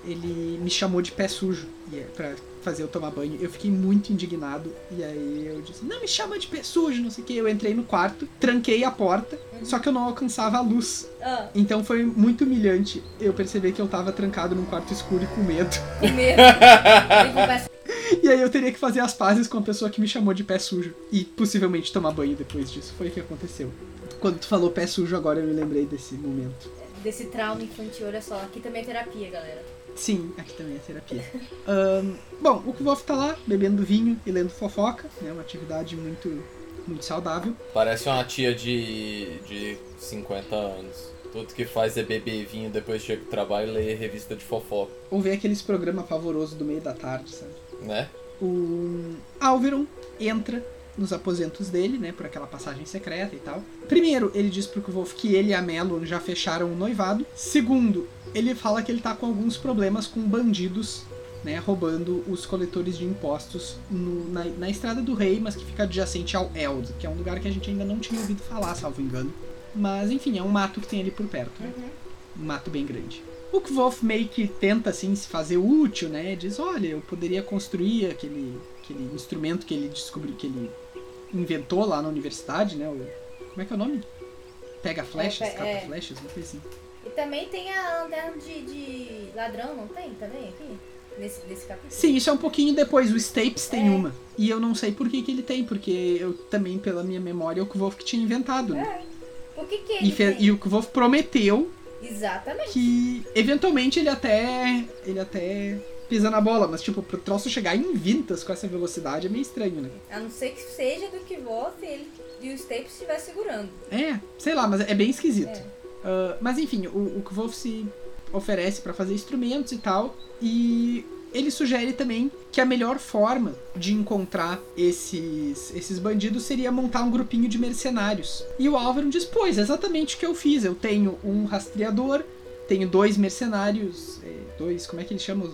Ele me chamou de pé sujo e é pra fazer eu tomar banho. Eu fiquei muito indignado e aí eu disse: Não me chama de pé sujo, não sei o que. Eu entrei no quarto, tranquei a porta, só que eu não alcançava a luz. Ah, Então foi muito humilhante eu perceber que eu tava trancado num quarto escuro e com medo. [LAUGHS] com medo. E aí eu teria que fazer as pazes com a pessoa que me chamou de pé sujo. E possivelmente tomar banho depois disso. Foi o que aconteceu. Quando tu falou pé sujo, agora eu me lembrei desse momento. Desse trauma infantil, olha só. Aqui também é terapia, galera. Sim, aqui também é terapia. Ahn, bom, o Kvolf tá lá, bebendo vinho e lendo fofoca, né? Uma atividade muito, muito saudável. Parece uma tia de, de 50 anos. Tudo que faz é beber vinho, depois chega do trabalho e lê revista de fofoca, Ou ver aqueles programas pavorosos do meio da tarde, sabe? né? o Alveron entra nos aposentos dele, né, por aquela passagem secreta e tal. Primeiro, ele diz pro Kvolf que ele e a Melon já fecharam o noivado. Segundo, ele fala que ele tá com alguns problemas com bandidos, né, roubando os coletores de impostos no- na, na Estrada do Rei, mas que fica adjacente ao Eld, que é um lugar que a gente ainda não tinha ouvido falar, salvo engano. Mas, enfim, é um mato que tem ali por perto. né? um mato bem grande. O Kvolf meio que tenta assim se fazer útil, né? Diz, olha, eu poderia construir aquele, aquele instrumento que ele descobriu, que ele inventou lá na universidade, né? O, como é que é o nome? Pega flechas, É, capa é. flechas, uma coisa assim. E também tem a lanterna de, de ladrão, não tem também aqui? Nesse, nesse capítulo? Sim, isso é um pouquinho depois. O Stapes tem É. uma. E eu não sei por que, que ele tem, porque eu também, pela minha memória, o Kvolf que tinha inventado, né? Por que que ele E, e o Kvolf prometeu Exatamente. que eventualmente ele até ele até pisa na bola, mas tipo, pro troço chegar em vintas com essa velocidade é meio estranho, né? A não ser que seja do que volte ele e o Staples estiver segurando. É, sei lá, mas é bem esquisito. É. Ah, mas enfim, o, o Kvolf se oferece pra fazer instrumentos e tal, e ele sugere também que a melhor forma de encontrar esses, esses bandidos seria montar um grupinho de mercenários. E o Álvaro diz: Pois, exatamente o que eu fiz. Eu tenho um rastreador, tenho dois mercenários, é, dois, como é que eles chamam?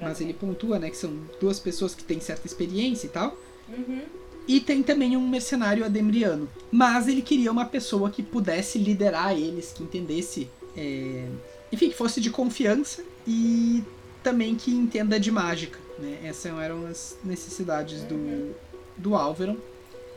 Mas ele pontua, né, que são duas pessoas que têm certa experiência e tal. Uhum. E tem também um mercenário ademriano. Mas ele queria uma pessoa que pudesse liderar eles, que entendesse. é, Enfim, que fosse de confiança e também que entenda de mágica. Né? Essas eram as necessidades do, do Álvaro.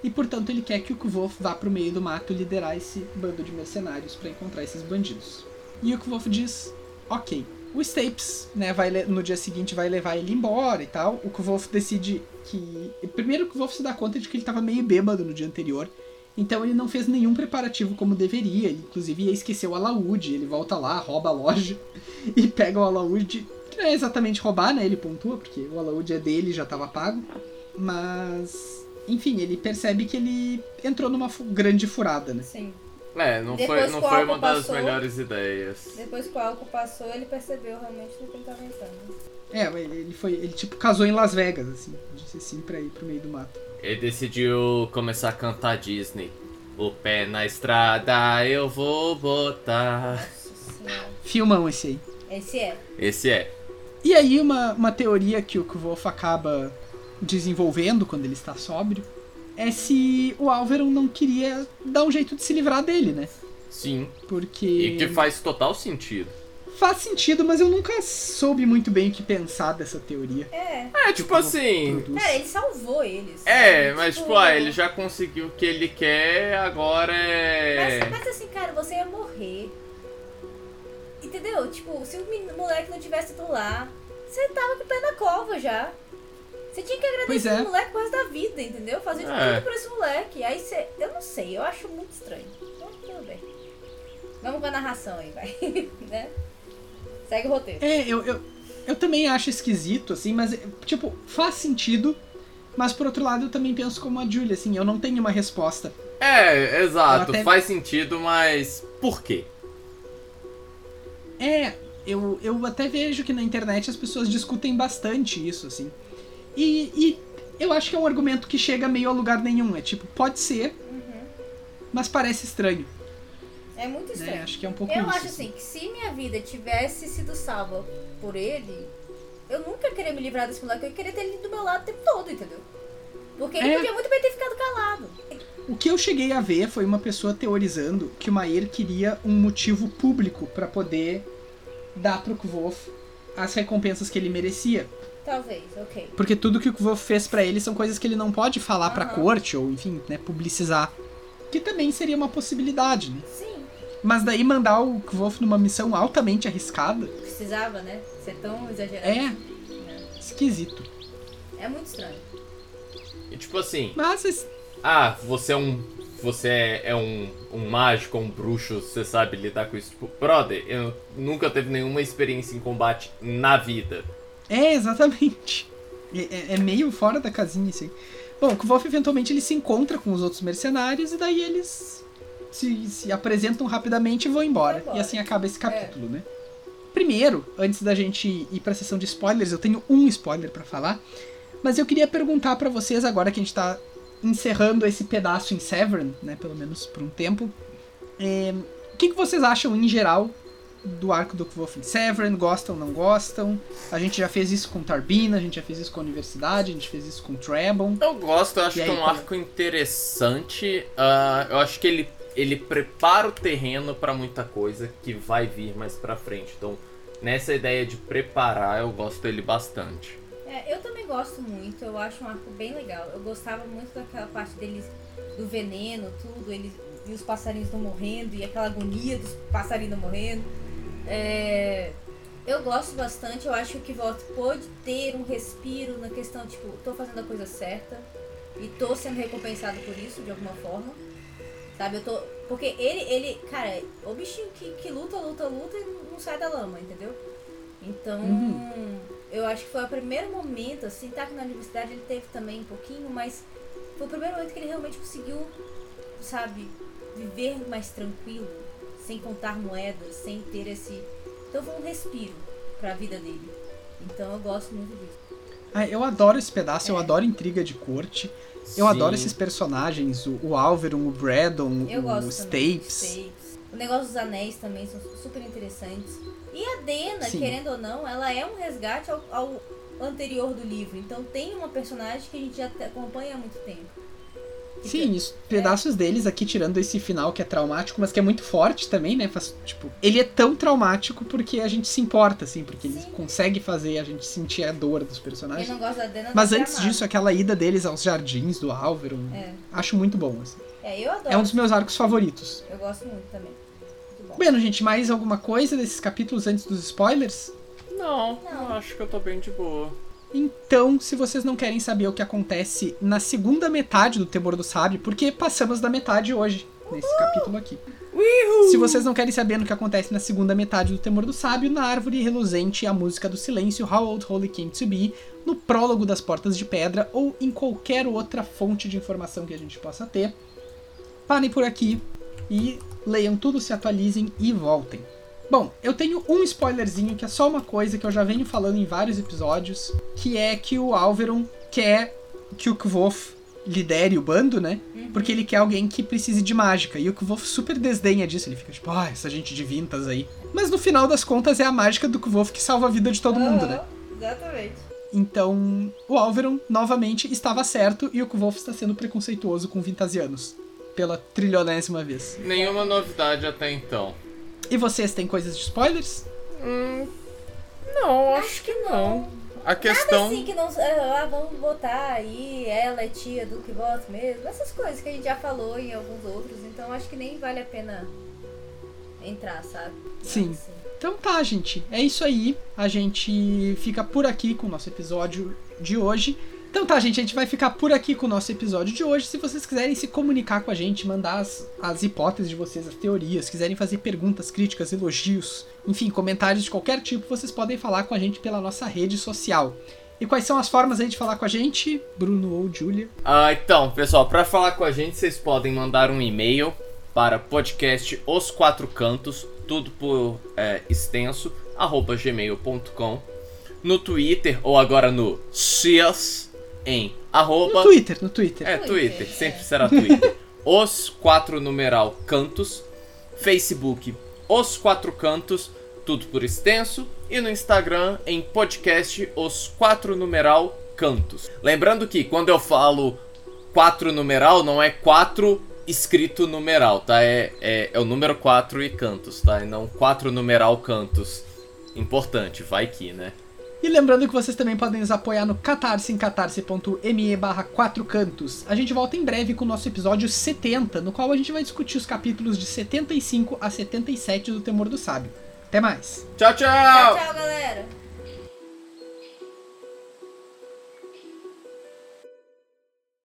E portanto ele quer que o Kvolf vá pro meio do mato liderar esse bando de mercenários para encontrar esses bandidos. E o Kvolf diz: ok. O Stapes, né, vai, no dia seguinte vai levar ele embora e tal. O Kvolf decide que. Primeiro o Kvolf se dá conta de que ele tava meio bêbado no dia anterior. Então ele não fez nenhum preparativo como deveria. Ele inclusive ia esquecer o alaúde. Ele volta lá, rouba a loja [LAUGHS] e pega o alaúde. Que não é exatamente roubar, né? Ele pontua, porque o alaúde é dele já tava pago. Mas. Enfim, ele percebe que ele entrou numa grande furada, né? Sim. É, não Depois foi, não foi álcool uma das passou- melhores ideias. Depois que o álcool passou, ele percebeu realmente o que ele tava entrando. É, ele ele foi. Ele tipo casou em Las Vegas, assim. Disse sim pra ir pro meio do mato. Ele decidiu começar a cantar Disney. O pé na estrada eu vou botar. Nossa senhora. Filmão esse aí. Esse é. Esse é. E aí, uma, uma teoria que o Kvolf acaba desenvolvendo quando ele está sóbrio é se o Álvaro não queria dar um jeito de se livrar dele, né? Sim. Porque. E que faz total sentido. Faz sentido, mas eu nunca soube muito bem o que pensar dessa teoria. É. É, tipo assim. Produz. Cara, ele salvou eles. É, sabe? mas tipo, ah, ele já conseguiu o que ele quer, agora é. Mas, mas assim, cara, você ia morrer. Entendeu? Tipo, se o moleque não tivesse ido lá, você tava com o pé na cova já. Você tinha que agradecer é. o moleque por resto da vida, entendeu? Fazer de É. tudo por esse moleque. Aí você. Eu não sei, eu acho muito estranho. Então, tudo bem. Vamos com a narração aí, vai. [LAUGHS] né? Segue o roteiro. É, eu, eu, eu também acho esquisito, assim, mas, tipo, faz sentido. Mas por outro lado, eu também penso como a Julia, assim, eu não tenho uma resposta. É, exato, até- faz sentido, mas por quê? É, eu, eu até vejo que na internet as pessoas discutem bastante isso, assim. E, e eu acho que é um argumento que chega meio a lugar nenhum. É tipo, pode ser, Uhum. mas parece estranho. É muito estranho. Né? Acho que é um pouco Eu isso. acho assim, que se minha vida tivesse sido salva por ele, eu nunca queria me livrar desse moleque, eu queria ter ele do meu lado o tempo todo, entendeu? Porque ele É. podia muito bem ter ficado calado. O que eu cheguei a ver foi uma pessoa teorizando que o Maier queria um motivo público pra poder dar pro Kvolf as recompensas que ele merecia. Talvez, ok. Porque tudo que o Kvolf fez pra ele são coisas que ele não pode falar pra Aham. corte, ou enfim, né, publicizar. Que também seria uma possibilidade, né? Sim, Mas daí mandar o Kvolf numa missão altamente arriscada precisava, né? Ser tão exagerado. é esquisito. É muito estranho. E tipo assim, Mas ah, você é um. Você é, é um, um mágico, um bruxo, você sabe lidar com isso. Tipo, brother, eu nunca teve nenhuma experiência em combate na vida. é exatamente. É, é- é meio fora da casinha isso aí. Bom, o Kvolf eventualmente ele se encontra com os outros mercenários e daí eles se, se apresentam rapidamente e vão embora. Embora. E assim acaba esse capítulo, né? Primeiro, antes da gente ir pra sessão de spoilers, eu tenho um spoiler pra falar. Mas eu queria perguntar pra vocês agora que a gente tá encerrando esse pedaço em Severn, né, pelo menos por um tempo. é, o que, que vocês acham em geral do arco do Kvolf em Severn? Gostam, não gostam? A gente já fez isso com Tarbina, a gente já fez isso com a Universidade, a gente fez isso com Trebon. Eu gosto, eu acho E que é aí, um como- arco interessante. ah, eu acho que ele, ele prepara o terreno pra muita coisa que vai vir mais pra frente. Então, nessa ideia de preparar, eu gosto dele bastante. É, eu também gosto muito, eu acho um arco bem legal. Eu gostava muito daquela parte deles, do veneno, tudo, eles e os passarinhos não morrendo, e aquela agonia dos passarinhos morrendo. É, eu gosto bastante, eu acho que o Kvoth pode ter um respiro na questão, tipo, tô fazendo a coisa certa e tô sendo recompensado por isso, de alguma forma. Sabe, eu tô. Porque ele, ele, cara, o bichinho que, que luta, luta, luta e não sai da lama, entendeu? Então, Uhum. Eu acho que foi o primeiro momento, assim, tá que na universidade ele teve também um pouquinho, mas foi o primeiro momento que ele realmente conseguiu, sabe, viver mais tranquilo, sem contar moedas, sem ter esse. Então foi um respiro pra vida dele. Então eu gosto muito disso. Ah, eu adoro esse pedaço, eu É. adoro intriga de corte. Eu Sim. adoro esses personagens, o, o Alveron, o Braddon, Eu o. Stapes. O negócio dos anéis também são super interessantes. E a Dena, Sim. querendo ou não, ela é um resgate ao, ao anterior do livro. Então tem uma personagem que a gente já acompanha há muito tempo. Sim, isso, pedaços deles aqui, tirando esse final que é traumático, mas que é muito forte também, né? Faz, tipo, ele é tão traumático porque a gente se importa, assim, porque ele Sim. consegue fazer a gente sentir a dor dos personagens. não gosta da Dena Mas antes amado. disso, aquela ida deles aos jardins do Álvaro, É. acho muito bom, assim. É, eu adoro. É um dos meus arcos favoritos. Eu gosto muito também. Bueno, gente, mais alguma coisa desses capítulos antes dos spoilers? Não, Não. eu acho que eu tô bem de boa. Então, se vocês não querem saber o que acontece na segunda metade do Temor do Sábio, porque passamos da metade hoje, nesse capítulo aqui. Se vocês não querem saber no que acontece na segunda metade do Temor do Sábio, na Árvore Reluzente, a música do silêncio, How Old Holy Came to Be, no prólogo das Portas de Pedra ou em qualquer outra fonte de informação que a gente possa ter, parem por aqui e leiam tudo, se atualizem e voltem. Bom, eu tenho um spoilerzinho que é só uma coisa que eu já venho falando em vários episódios, que é que o Alveron quer que o Kvof lidere o bando, né? Porque ele quer alguém que precise de mágica. E o Kvof super desdenha disso. Ele fica tipo, ah, essa gente de vintas aí. Mas no final das contas é a mágica do Kvof que salva a vida de todo mundo, né? Exatamente. Então, o Alveron novamente estava certo e o Kvof está sendo preconceituoso com vintasianos. Pela trilionésima vez. Nenhuma novidade até então. E vocês têm coisas de spoilers? Hum, não, acho, que não. A questão. Assim que não. Ah, vamos botar aí, ela é tia do que vota mesmo. Essas coisas que a gente já falou em alguns outros. Então acho que nem vale a pena entrar, sabe? Sim. Assim. Então tá, gente. É isso aí. A gente fica por aqui com o nosso episódio de hoje. Então tá, gente. A gente vai ficar por aqui com o nosso episódio de hoje. Se vocês quiserem se comunicar com a gente, mandar as, as hipóteses de vocês, as teorias, quiserem fazer perguntas, críticas, elogios, enfim, comentários de qualquer tipo, vocês podem falar com a gente pela nossa rede social. E quais são as formas aí de falar com a gente, Bruno ou Julia? Ah, então, pessoal, para falar com a gente, vocês podem mandar um e-mail para podcast Os Quatro Cantos, tudo por é, extenso, arroba gmail.com. No Twitter, ou agora no Cias, em arroba... No Twitter, no Twitter. É, Twitter, Twitter, sempre será Twitter. [LAUGHS] Os Quatro Numeral Cantos. Facebook, Os Quatro Cantos, tudo por extenso. E no Instagram, em podcast Os Quatro Numeral Cantos. Lembrando que quando eu falo quatro numeral, não é quatro escrito numeral, tá? É, é, é o número 4 e cantos, tá? E não quatro numeral cantos. Importante, vai que, né? E lembrando que vocês também podem nos apoiar no Catarse em catarse.me barra 4 cantos. A gente volta em breve com o nosso episódio 70, no qual a gente vai discutir os capítulos de 75 a 77 do Temor do Sábio. Até mais! Tchau, tchau! Tchau, tchau, galera.